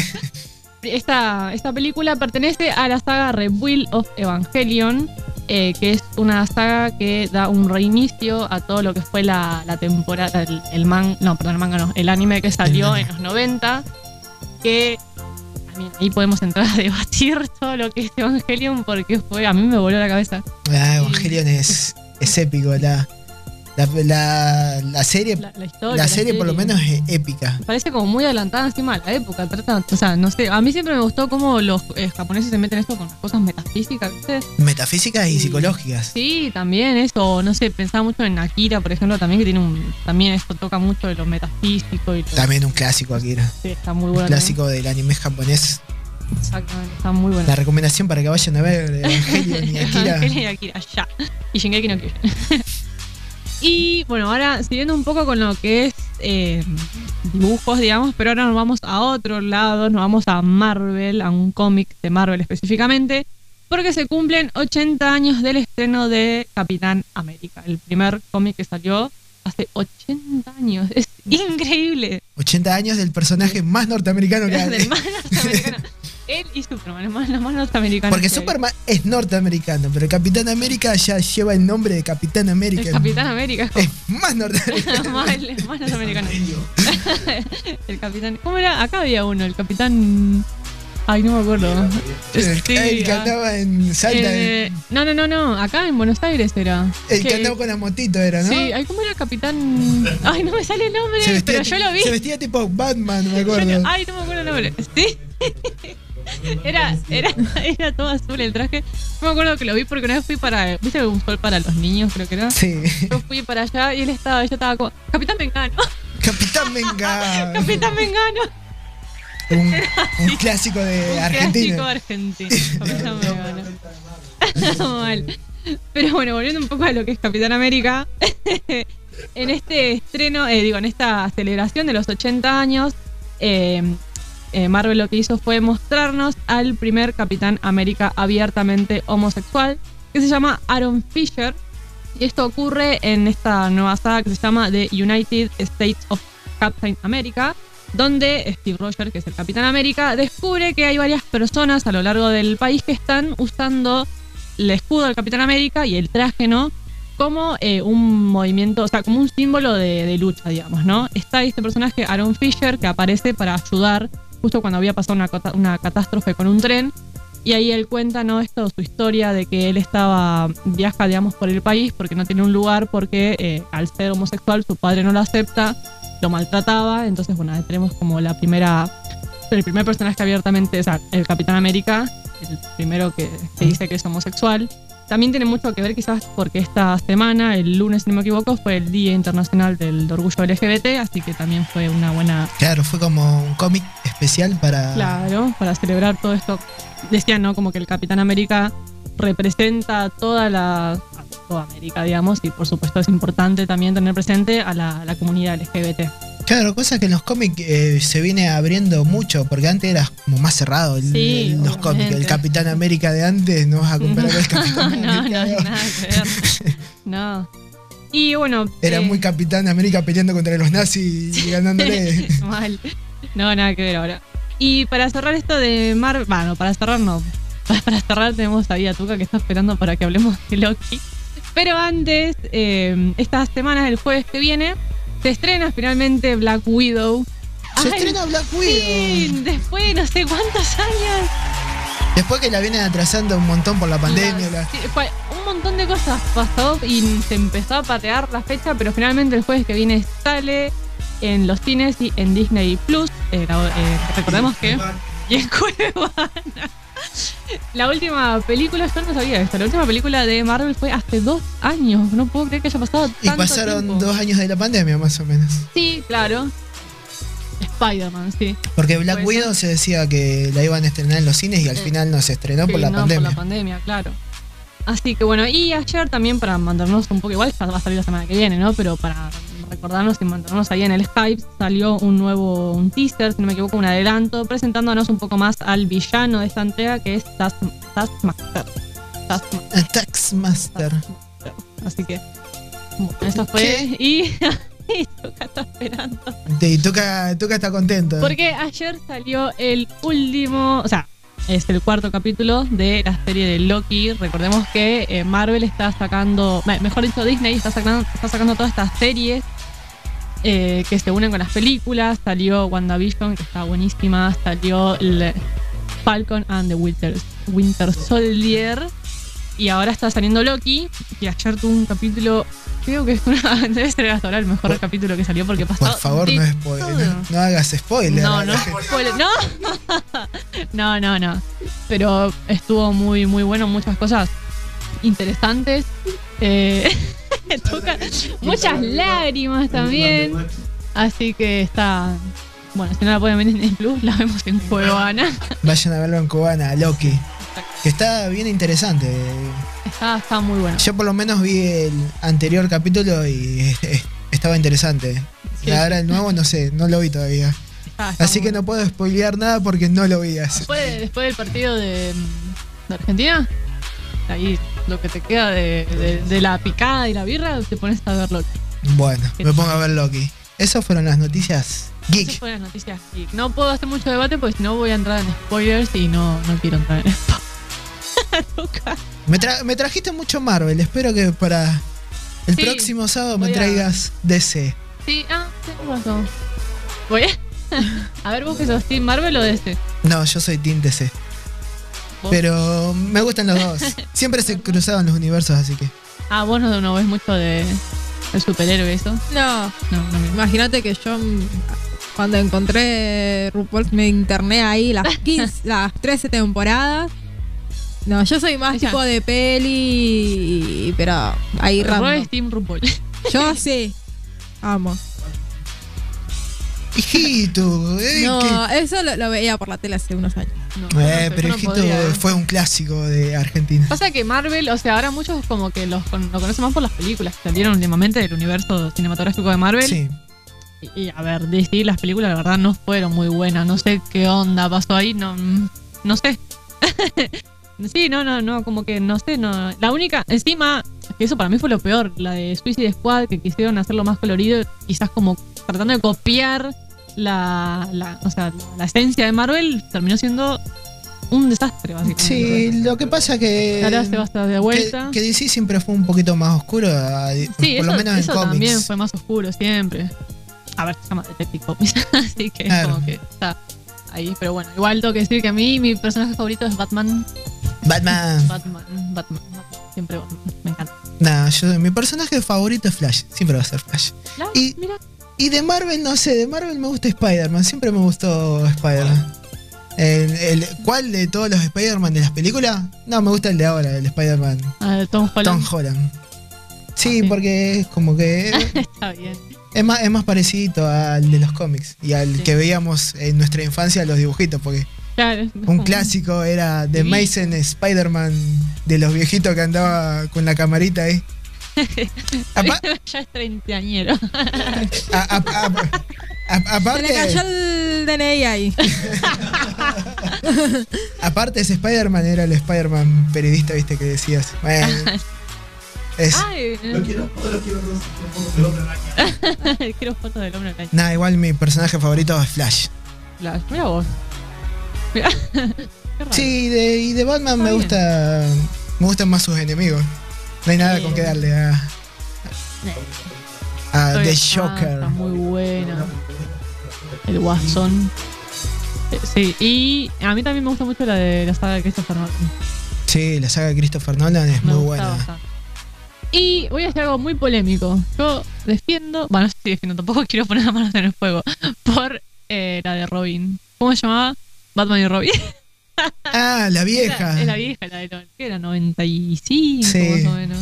Esta, esta película pertenece a la saga Rebuild of Evangelion, eh, que es una saga que da un reinicio a todo lo que fue la, la temporada, el, el man, no, perdón, el manga no, el anime que salió en los 90, que también ahí podemos entrar a debatir (laughs) todo lo que es Evangelion porque fue, a mí me voló la cabeza. Ah, Evangelion es, es épico. La, La, la- la serie, La, la, la historia. la serie por lo menos es épica. Parece como muy adelantada encima de la época. Trata, o sea, no sé. A mí siempre me gustó cómo los eh, japoneses se meten esto con las cosas metafísicas, ¿viste? Metafísicas y psicológicas. Sí, también eso. No sé, pensaba mucho en Akira, por ejemplo, también que tiene un. También esto toca mucho de lo metafísico y También un clásico Akira. Sí, está muy Un bueno. clásico del anime japonés. Exactamente, está muy bueno. La recomendación para que vayan a ver (laughs) Evangelion y Akira. Evangelion y Akira, ya. Y Shingeki no Kyojin. (laughs) y bueno, ahora siguiendo un poco con lo que es eh, dibujos, digamos, pero ahora nos vamos a otro lado, nos vamos a Marvel, a un cómic de Marvel específicamente, porque se cumplen 80 años del estreno de Capitán América, el primer cómic que salió hace 80 años. Es increíble. 80 años del personaje más norteamericano que (laughs) hay. Del más norteamericano. Él y Superman, el más, los más norteamericanos. Porque. Superman es norteamericano, pero Capitán América ya lleva el nombre de Capitán América. El Capitán América es (laughs) como- Es más norteamericano. (laughs) más, el- más norteamericano. (laughs) el capitán. ¿Cómo era? Acá había uno, el capitán. Ay, no me acuerdo. El, Sí, el que andaba en Salta. Eh, no, no, no, no. Acá en Buenos Aires era. el que Que- andaba con la motito era, ¿no? Sí, ay, ¿cómo era el capitán? Ay, no me sale el nombre, pero yo lo vi. Se vestía tipo Batman, me acuerdo. ay, no me acuerdo el nombre. Sí. (laughs) Era, era, era todo azul el traje. No me acuerdo que lo vi porque una vez fui para. ¿Viste un sol para los niños, creo que era? Sí. Yo fui para allá y él estaba, yo estaba como. Capitán Mengano. (laughs) Capitán Venga. Capitán Mengano. un, un (laughs) clásico de Un Argentina. Clásico argentino. Capitán Mengano. Mal. Pero bueno, volviendo un poco a lo que es Capitán América. en este estreno, eh, digo, en esta celebración de los 80 años, eh, eh, Marvel lo que hizo fue mostrarnos al primer Capitán América abiertamente homosexual, que se llama Aaron Fisher. Y esto ocurre en esta nueva saga que se llama The United States of Captain America, donde Steve Rogers, que es el Capitán América, descubre que hay varias personas a lo largo del país que están usando el escudo del Capitán América y el traje, ¿no? Como eh, un movimiento, o sea, como un símbolo de, de lucha, digamos, ¿no? Está este personaje, Aaron Fisher, que aparece para ayudar justo cuando había pasado una, una catástrofe con un tren. Y ahí él cuenta, ¿no? Esto, su historia de que él estaba, viaja, digamos, por el país porque no tiene un lugar, porque eh, al ser homosexual su padre no lo acepta, lo maltrataba. Entonces, bueno, tenemos como la primera, el primer personaje abiertamente, o sea, el Capitán América, el primero que, que dice que es homosexual. También tiene mucho que ver quizás porque esta semana, el lunes si no me equivoco, fue el Día Internacional del Orgullo LGBT, así que también fue una buena Claro, fue como un cómic especial para. Claro, para celebrar todo esto. Decían, ¿no? Como que el Capitán América representa toda la. a toda América, digamos, y por supuesto es importante también tener presente a la, la comunidad LGBT. Claro, cosa que en los cómics eh, se viene abriendo mucho, porque antes era como más cerrado el- Sí, el- los cómics. El. Capitán América de antes no vas a comparar con el (laughs) Capitán no, América. no, ahora. nada que ver. No. Y bueno. Era eh, muy Capitán América peleando contra los nazis y ganándole. (laughs) Mal. No, nada que ver ahora. Y para cerrar esto de Marvel, bueno, para cerrar no. Para, cerrar tenemos a Tuca que está esperando para que hablemos de Loki. Pero antes, eh, estas semanas, el jueves que viene, se estrena finalmente Black Widow. Se Ay, estrena Black Sí, Widow. después de no sé cuántos años. Después que la vienen atrasando un montón por la pandemia. la- Sí, fue- un montón de cosas pasó y se empezó a patear la fecha, pero finalmente el jueves que viene sale en los cines y en Disney Plus. Eh, eh, recordemos que. (laughs) Y en Cuevana. La última película, yo no sabía esto, la última película de Marvel fue hace dos años. No puedo creer que haya pasado Y pasaron tiempo. dos años de la pandemia, más o menos. Sí, claro. Spider-Man, sí. Porque Black Widow se decía que la iban a estrenar en los cines y al Eh, final no se estrenó Sí, por la no, pandemia. por la pandemia, claro. Así que bueno, y ayer también para mantenernos un poco, igual ya va a salir la semana que viene, ¿no? Pero para recordarnos y mantenernos ahí en el Skype, salió un nuevo un teaser, si no me equivoco, un adelanto, presentándonos un poco más al villano de esta entrega, que es Task- Taskmaster. Taskmaster. Así que, bueno, eso fue. Y, (laughs) y Tuca está esperando. Y Tuca, Tuca está contento. Porque ayer salió el último, o sea, es el cuarto capítulo de la serie de Loki. Recordemos que eh, Marvel está sacando, me- mejor dicho, Disney está sacando, está sacando todas estas series eh, que se unen con las películas. Salió WandaVision, que está buenísima. Salió el Falcon and the Winter Soldier. Y ahora está saliendo Loki, que ayer tuvo un capítulo, creo que es una, (laughs) debe ser hasta ahora el mejor capítulo que salió porque pasó. Por favor, no, de spoil- todo. no, no hagas spoiler. No, no, spoiler, no. (laughs) no, no, no. Pero estuvo muy, muy bueno, muchas cosas interesantes. Eh, (laughs) toca muchas lágrimas también. Así que está. Bueno, si no la pueden ver en el Plus, la vemos en Cuevana. Vayan a verlo en Cubana, Loki. Que está bien interesante. Está, está muy bueno. Yo por lo menos vi el anterior capítulo y (laughs) estaba interesante. Sí. Ahora el nuevo no sé, no lo vi todavía. Está Así que no puedo spoilear nada porque no lo vi. así. Después, después del partido de, de Argentina, ahí lo que te queda de, de- la picada y la birra, te pones a verlo. Bueno, me pongo a ver Loki. Esas fueron las noticias Esas geek. fueron las noticias geek. No puedo hacer mucho debate porque si no voy a entrar en spoilers y no, no quiero entrar en esto. (laughs) Me, tra- me trajiste mucho Marvel. Espero que para el Sí, próximo sábado me a- traigas DC. Sí, ah, tenés razón. Voy a... (laughs) a ver, vos que sos Team Marvel o DC. No, yo soy Team DC. ¿Vos? Pero me gustan los dos. Siempre se cruzaban los universos, así que. Ah, vos no, no ves mucho de, de superhéroe eso. No, No, no imagínate que yo cuando encontré RuPaul me interné ahí las (laughs) 15, las 13 temporadas. No, yo soy más tipo de peli, pero ahí Ro random. es Team RuPaul. (laughs) Yo sí. Amo. Hijito, eh, No, eso lo, lo veía por la tele hace unos años. que- eh, no, pero no Hijito fue un clásico de Argentina. Pasa que Marvel, o sea, ahora muchos como que los con- lo conocen más por las películas que salieron últimamente del universo cinematográfico de Marvel. Sí. Y, a ver, DC, las películas la verdad no fueron muy buenas. No sé qué onda pasó ahí, no, no sé. (laughs) sí, no, no, no, como que no sé, no. La única, encima, que eso para mí fue lo peor, la de Suicide Squad, que quisieron hacerlo más colorido, quizás como tratando de copiar la, la, o sea, la esencia de Marvel, terminó siendo un desastre, básicamente. Sí, lo que pasa que. Ahora se va a estar de vuelta. Que, que DC siempre fue un poquito más oscuro, Sí, por eso, lo menos en eso cómics. también fue más oscuro siempre. A ver, se llama Detective Comics, (laughs) así que Claro. como que está ahí. Pero bueno, igual tengo que decir que a mí mi personaje favorito es Batman. Batman. Batman, Batman. Siempre Batman, me encanta. Nah, yo, mi personaje favorito es Flash. Siempre va a ser Flash. Y- mira, Y de Marvel, no sé, de Marvel me gusta Spider-Man. Siempre me gustó Spider-Man. El, el- ¿Cuál de todos los Spider-Man de las películas? No, me gusta el de ahora, el Spider-Man. ah, Tom Holland. Tom Holland. Sí, porque es como que (laughs) Está bien. Es más, es más parecido al de los cómics y al que veíamos en nuestra infancia los dibujitos, porque Claro, un clásico era The. Mason Spider-Man de los viejitos que andaba con la camarita ahí. (laughs) Ya es treintañero. a- a- a- a- Se le aparte, cayó el DNI ahí. (laughs) aparte ese Spider-Man era el Spider-Man periodista, viste, que decías. (laughs) Bueno, es, Ay, Lo quiero, lo quiero, lo quiero. (laughs) quiero fotos del hombre araña. Nada, igual mi personaje favorito es Flash. Flash, Mira vos. Mira. (laughs) Qué raro. Sí, de, y de Batman me bien. gusta. Me gustan más sus enemigos. No hay nada Sí. con que darle a. A Estoy- The ah, Joker. Está muy buena. El Guasón. Eh, Sí, y a mí también me gusta mucho la de la saga de Christopher Nolan. Sí, la saga de Christopher Nolan es Me muy buena. bastante. Y voy a hacer algo muy polémico. Yo defiendo, bueno, no sé si defiendo, tampoco quiero poner las manos en el fuego, por eh, la de Robin. ¿Cómo se llamaba? Batman y Robin. Ah, la (laughs) vieja. Es la vieja, la de ¿qué era 95 Sí. más o menos.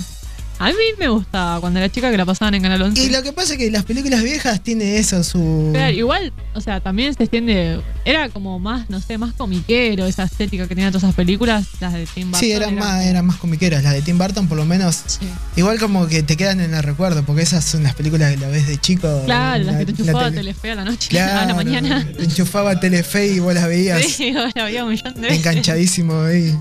A mí me gustaba cuando era chica que la pasaban en Canal 11. Y lo que pasa es que las películas viejas tiene eso, su. Pero igual, o sea, también se extiende. Era como más, no sé, más comiquero esa estética que tenían todas esas películas, las de Tim Burton. Sí, eran era- más, eran más comiqueras. Las de Tim Burton, por lo menos. Sí. Igual como que te quedan en el recuerdo, porque esas son las películas que la ves de chico. Claro, las la- que te enchufaba tele. Telefe a la noche, Claro, (laughs) a la mañana. Te enchufaba Telefe y vos las veías Sí, la había un millón de veces. enganchadísimo ahí.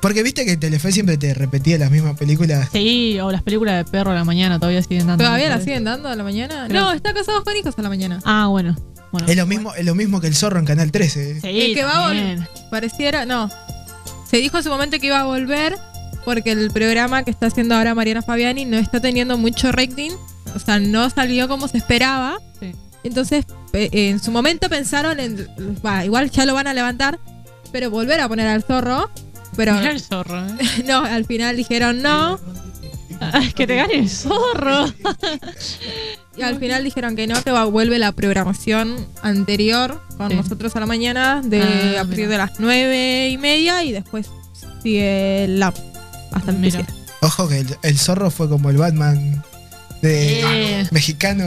Porque viste que Telefe siempre te repetía las mismas películas. Sí, o las películas de perro a la mañana todavía siguen dando. ¿Todavía la siguen dando a la mañana? Creo- No, está casados con hijos a la mañana. Ah, bueno. bueno. Es lo mismo, es lo mismo que el zorro en Canal 13. Sí, el que va a volver. Pareciera, no. Se dijo en su momento que iba a volver porque el programa que está haciendo ahora Mariana Fabiani no está teniendo mucho rating. O sea, no salió como se esperaba. Sí. Entonces, eh, en su momento pensaron en. igual ya lo van a levantar, pero volver a poner al zorro. Pero Mirá el zorro. ¿eh? (laughs) no, al final dijeron no. Ah, que te gane el zorro. (laughs) Y al final dijeron que no, que va- vuelve la programación anterior con Sí. nosotros a la mañana de Ah, a partir mira. de las nueve y media y después sigue la hasta el Mira. Ojo que el, el zorro fue como el Batman de Eh. mexicano.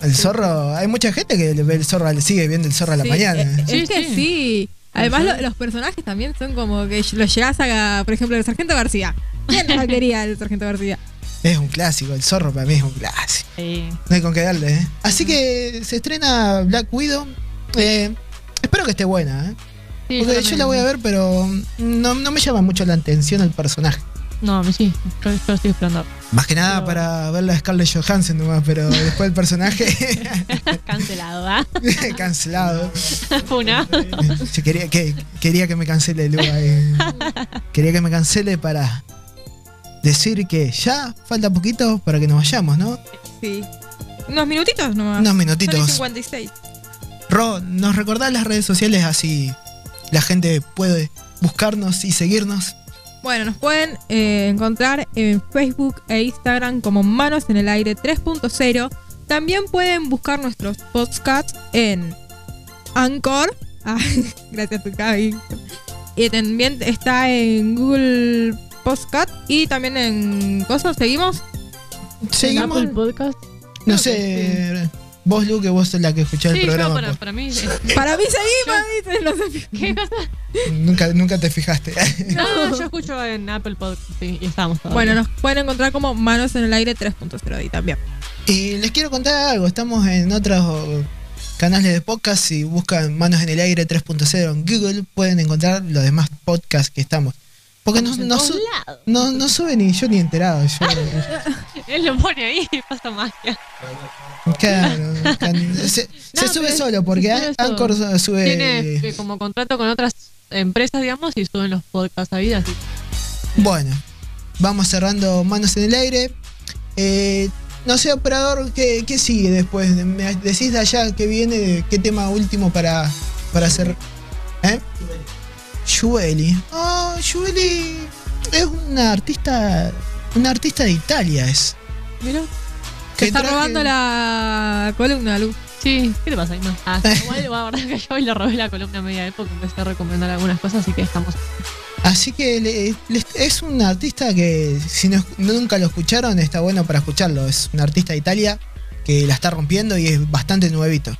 El zorro, hay mucha gente que le ve el zorro, le sigue viendo el zorro a la Sí, mañana. eh, Es, Sí, que sí. Además, lo- los personajes también son como que los llegás a, por ejemplo, el Sargento García. ¿Quién no quería el Sargento García? (laughs) Es un clásico, el zorro para mí es un clásico. Sí. No hay con qué darle, ¿eh? Así que se estrena Black Widow. Eh, espero que esté buena, ¿eh? Sí, Porque yo la voy a ver, pero no, no me llama mucho la atención el personaje. No, a mí sí. Yo, yo estoy esperando. Más que nada para ver la Scarlett Johansson nomás, pero después el personaje (laughs) Cancelado, ¿ah? (laughs) cancelado. (laughs) Una. Yo quería que, quería que me cancele Lu ahí. Quería que me cancele para decir que ya falta poquito para que nos vayamos, ¿no? Sí. Unos minutitos nomás. Unos Son minutitos. 56. Ro, ¿nos recordás las redes sociales así la gente puede buscarnos y seguirnos? Bueno, nos pueden eh, encontrar en Facebook e Instagram como Manos en el Aire 3.0. También pueden buscar nuestros podcasts en Anchor. Ah, (laughs) gracias, Tucabi. Y también está en Google Podcast y también en cosas. ¿Seguimos? Seguimos. Apple Podcast. No sé, vos Lu, que vos sos la que escuchás Sí, el yo programa. para, pues. para mí. (laughs) Para mí seguimos, dice, no sé. ¿Qué cosa? Nunca, nunca te fijaste. (laughs) No, (laughs) yo escucho en Apple Podcast y estamos todavía. Bueno, nos pueden encontrar como Manos en el Aire 3.0 ahí también. Y les quiero contar algo, estamos en otros canales de podcast, si buscan Manos en el Aire 3.0 en Google pueden encontrar los demás podcasts que estamos. Porque no, no, todos su- lados. no, no sube ni yo ni enterado. Yo, Él lo pone ahí y (laughs) pasa magia. claro, (laughs) se, sube solo porque sube An- Anchor solo. sube... Tiene eh, como contrato con otras empresas, digamos, y suben los podcasts a vida. Así. Bueno, vamos cerrando Manos en el Aire. Eh, no sé, operador, ¿qué, qué sigue después? ¿Me decís de allá qué viene? ¿Qué tema último para, para hacer? ¿Eh? Jueli. Oh, Jueli es una artista. Una artista de Italia es. Mira. Que está traje- robando la columna, Lu. Sí, ¿qué te pasa, Ima? Ah, (laughs) igual la verdad que yo hoy le robé la columna a media época, empecé a recomendar algunas cosas, así que estamos. Así que le- le- es un artista que si no, nunca lo escucharon está bueno para escucharlo. Es un artista de Italia que la está rompiendo y es bastante nuevito.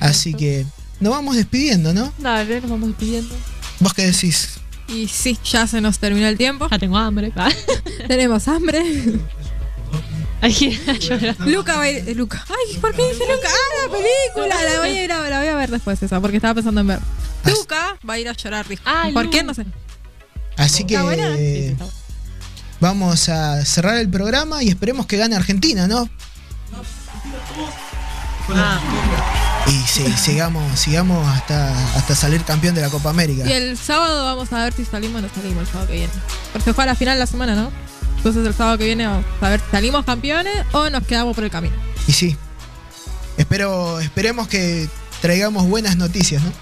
Así que nos vamos despidiendo, ¿no? Dale, nos vamos despidiendo. ¿Vos qué decís? Y sí, ya se nos terminó el tiempo. Ya tengo hambre. Ah. (laughs) Tenemos hambre. Ay. Luca va a ir. Luca. Ay, ¿por qué dice Luca? Ah, la película. La voy a ir a, la voy a ver después esa, porque estaba pensando en ver. Luca va a ir a llorar, dijo. Ah, ¿Por Lu. qué? No sé. Así que ¿Está buena? vamos a cerrar el programa y esperemos que gane Argentina, ¿no? Ah, Y sí, sigamos, sigamos hasta, hasta salir campeón de la Copa América. Y el sábado vamos a ver si salimos o no salimos el sábado que viene. Porque fue a la final de la semana, ¿no? Entonces el sábado que viene vamos a ver si salimos campeones o nos quedamos por el camino. Y sí. Espero, esperemos que traigamos buenas noticias, ¿no?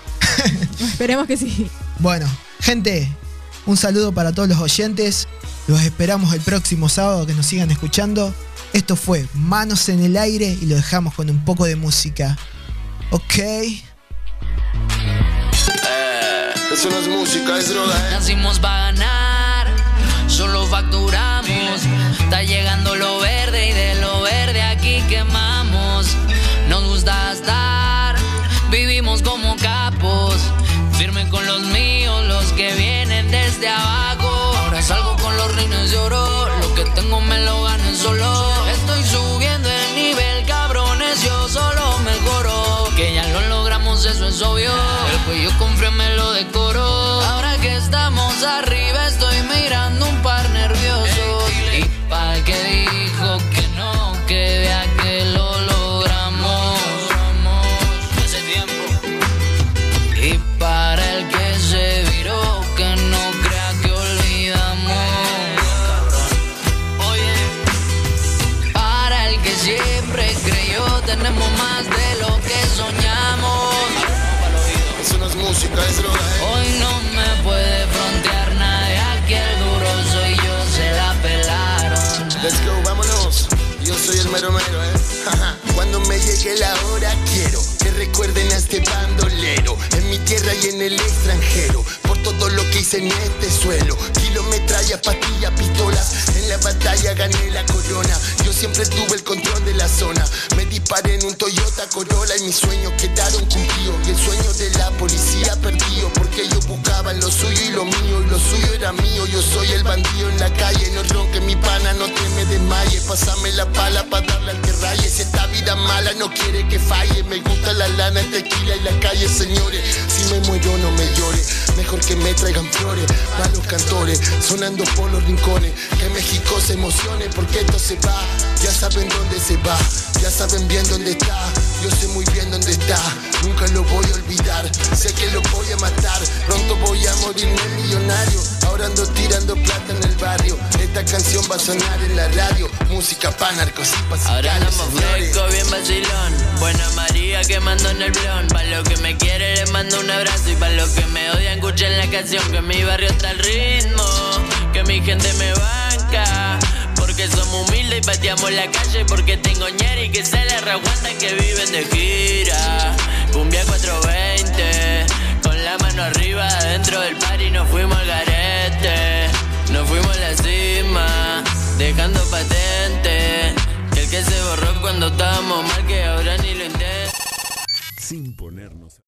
(laughs) Esperemos que sí. Bueno, gente, un saludo para todos los oyentes. Los esperamos el próximo sábado que nos sigan escuchando. Esto fue Manos en el Aire y lo dejamos con un poco de música. Ok. Eso no es música, es droga. eh. Nacimos para ganar, solo facturamos. Está llegando lo verde y de lo verde aquí quemamos. Nos gusta gastar, vivimos como capos. Firme con los míos, los que vienen desde abajo. Ahora salgo con los rines de oro, tierra y en el extranjero todo lo que hice en este suelo. Kilometralla, pastillas, pistolas. En la batalla gané la corona. Yo siempre tuve el control de la zona. Me disparé en un Toyota Corolla y mis sueños quedaron cumplidos. Y el sueño de la policía perdido porque ellos buscaban lo suyo y lo mío. Y lo suyo era mío. Yo soy el bandido en la calle. No ronque mi pana no te me desmaye pásame la pala para darle al que raye. Si esta vida mala no quiere que falle me gusta la lana, el tequila y la calle señores. Si me muero no me llore. Mejor que me traigan flores para los cantores sonando por los rincones que México se emocione porque esto se va ya saben dónde se va ya saben bien dónde está yo sé muy bien dónde está nunca lo voy a olvidar sé que lo voy a matar pronto voy a morirme millonario ahora ando tirando plata en el barrio esta canción va a sonar en la radio música pa' narcos y pa' Ahora andamos fresco, bien vacilón. Buena María quemando en el blon. Pa' lo que me quiere le mando un abrazo. Y pa' los que me odian, escuchen la canción. Que mi barrio está el ritmo. Que mi gente me banca. Porque somos humildes y pateamos la calle. Porque tengo ñeri que se les reaguantan que viven de gira. Cumbia 420. Con la mano arriba, dentro del party nos fuimos al garete. Nos fuimos a la cima, dejando patente. Que el que se borró cuando estábamos mal, que ahora ni lo intenta. Sin ponernos.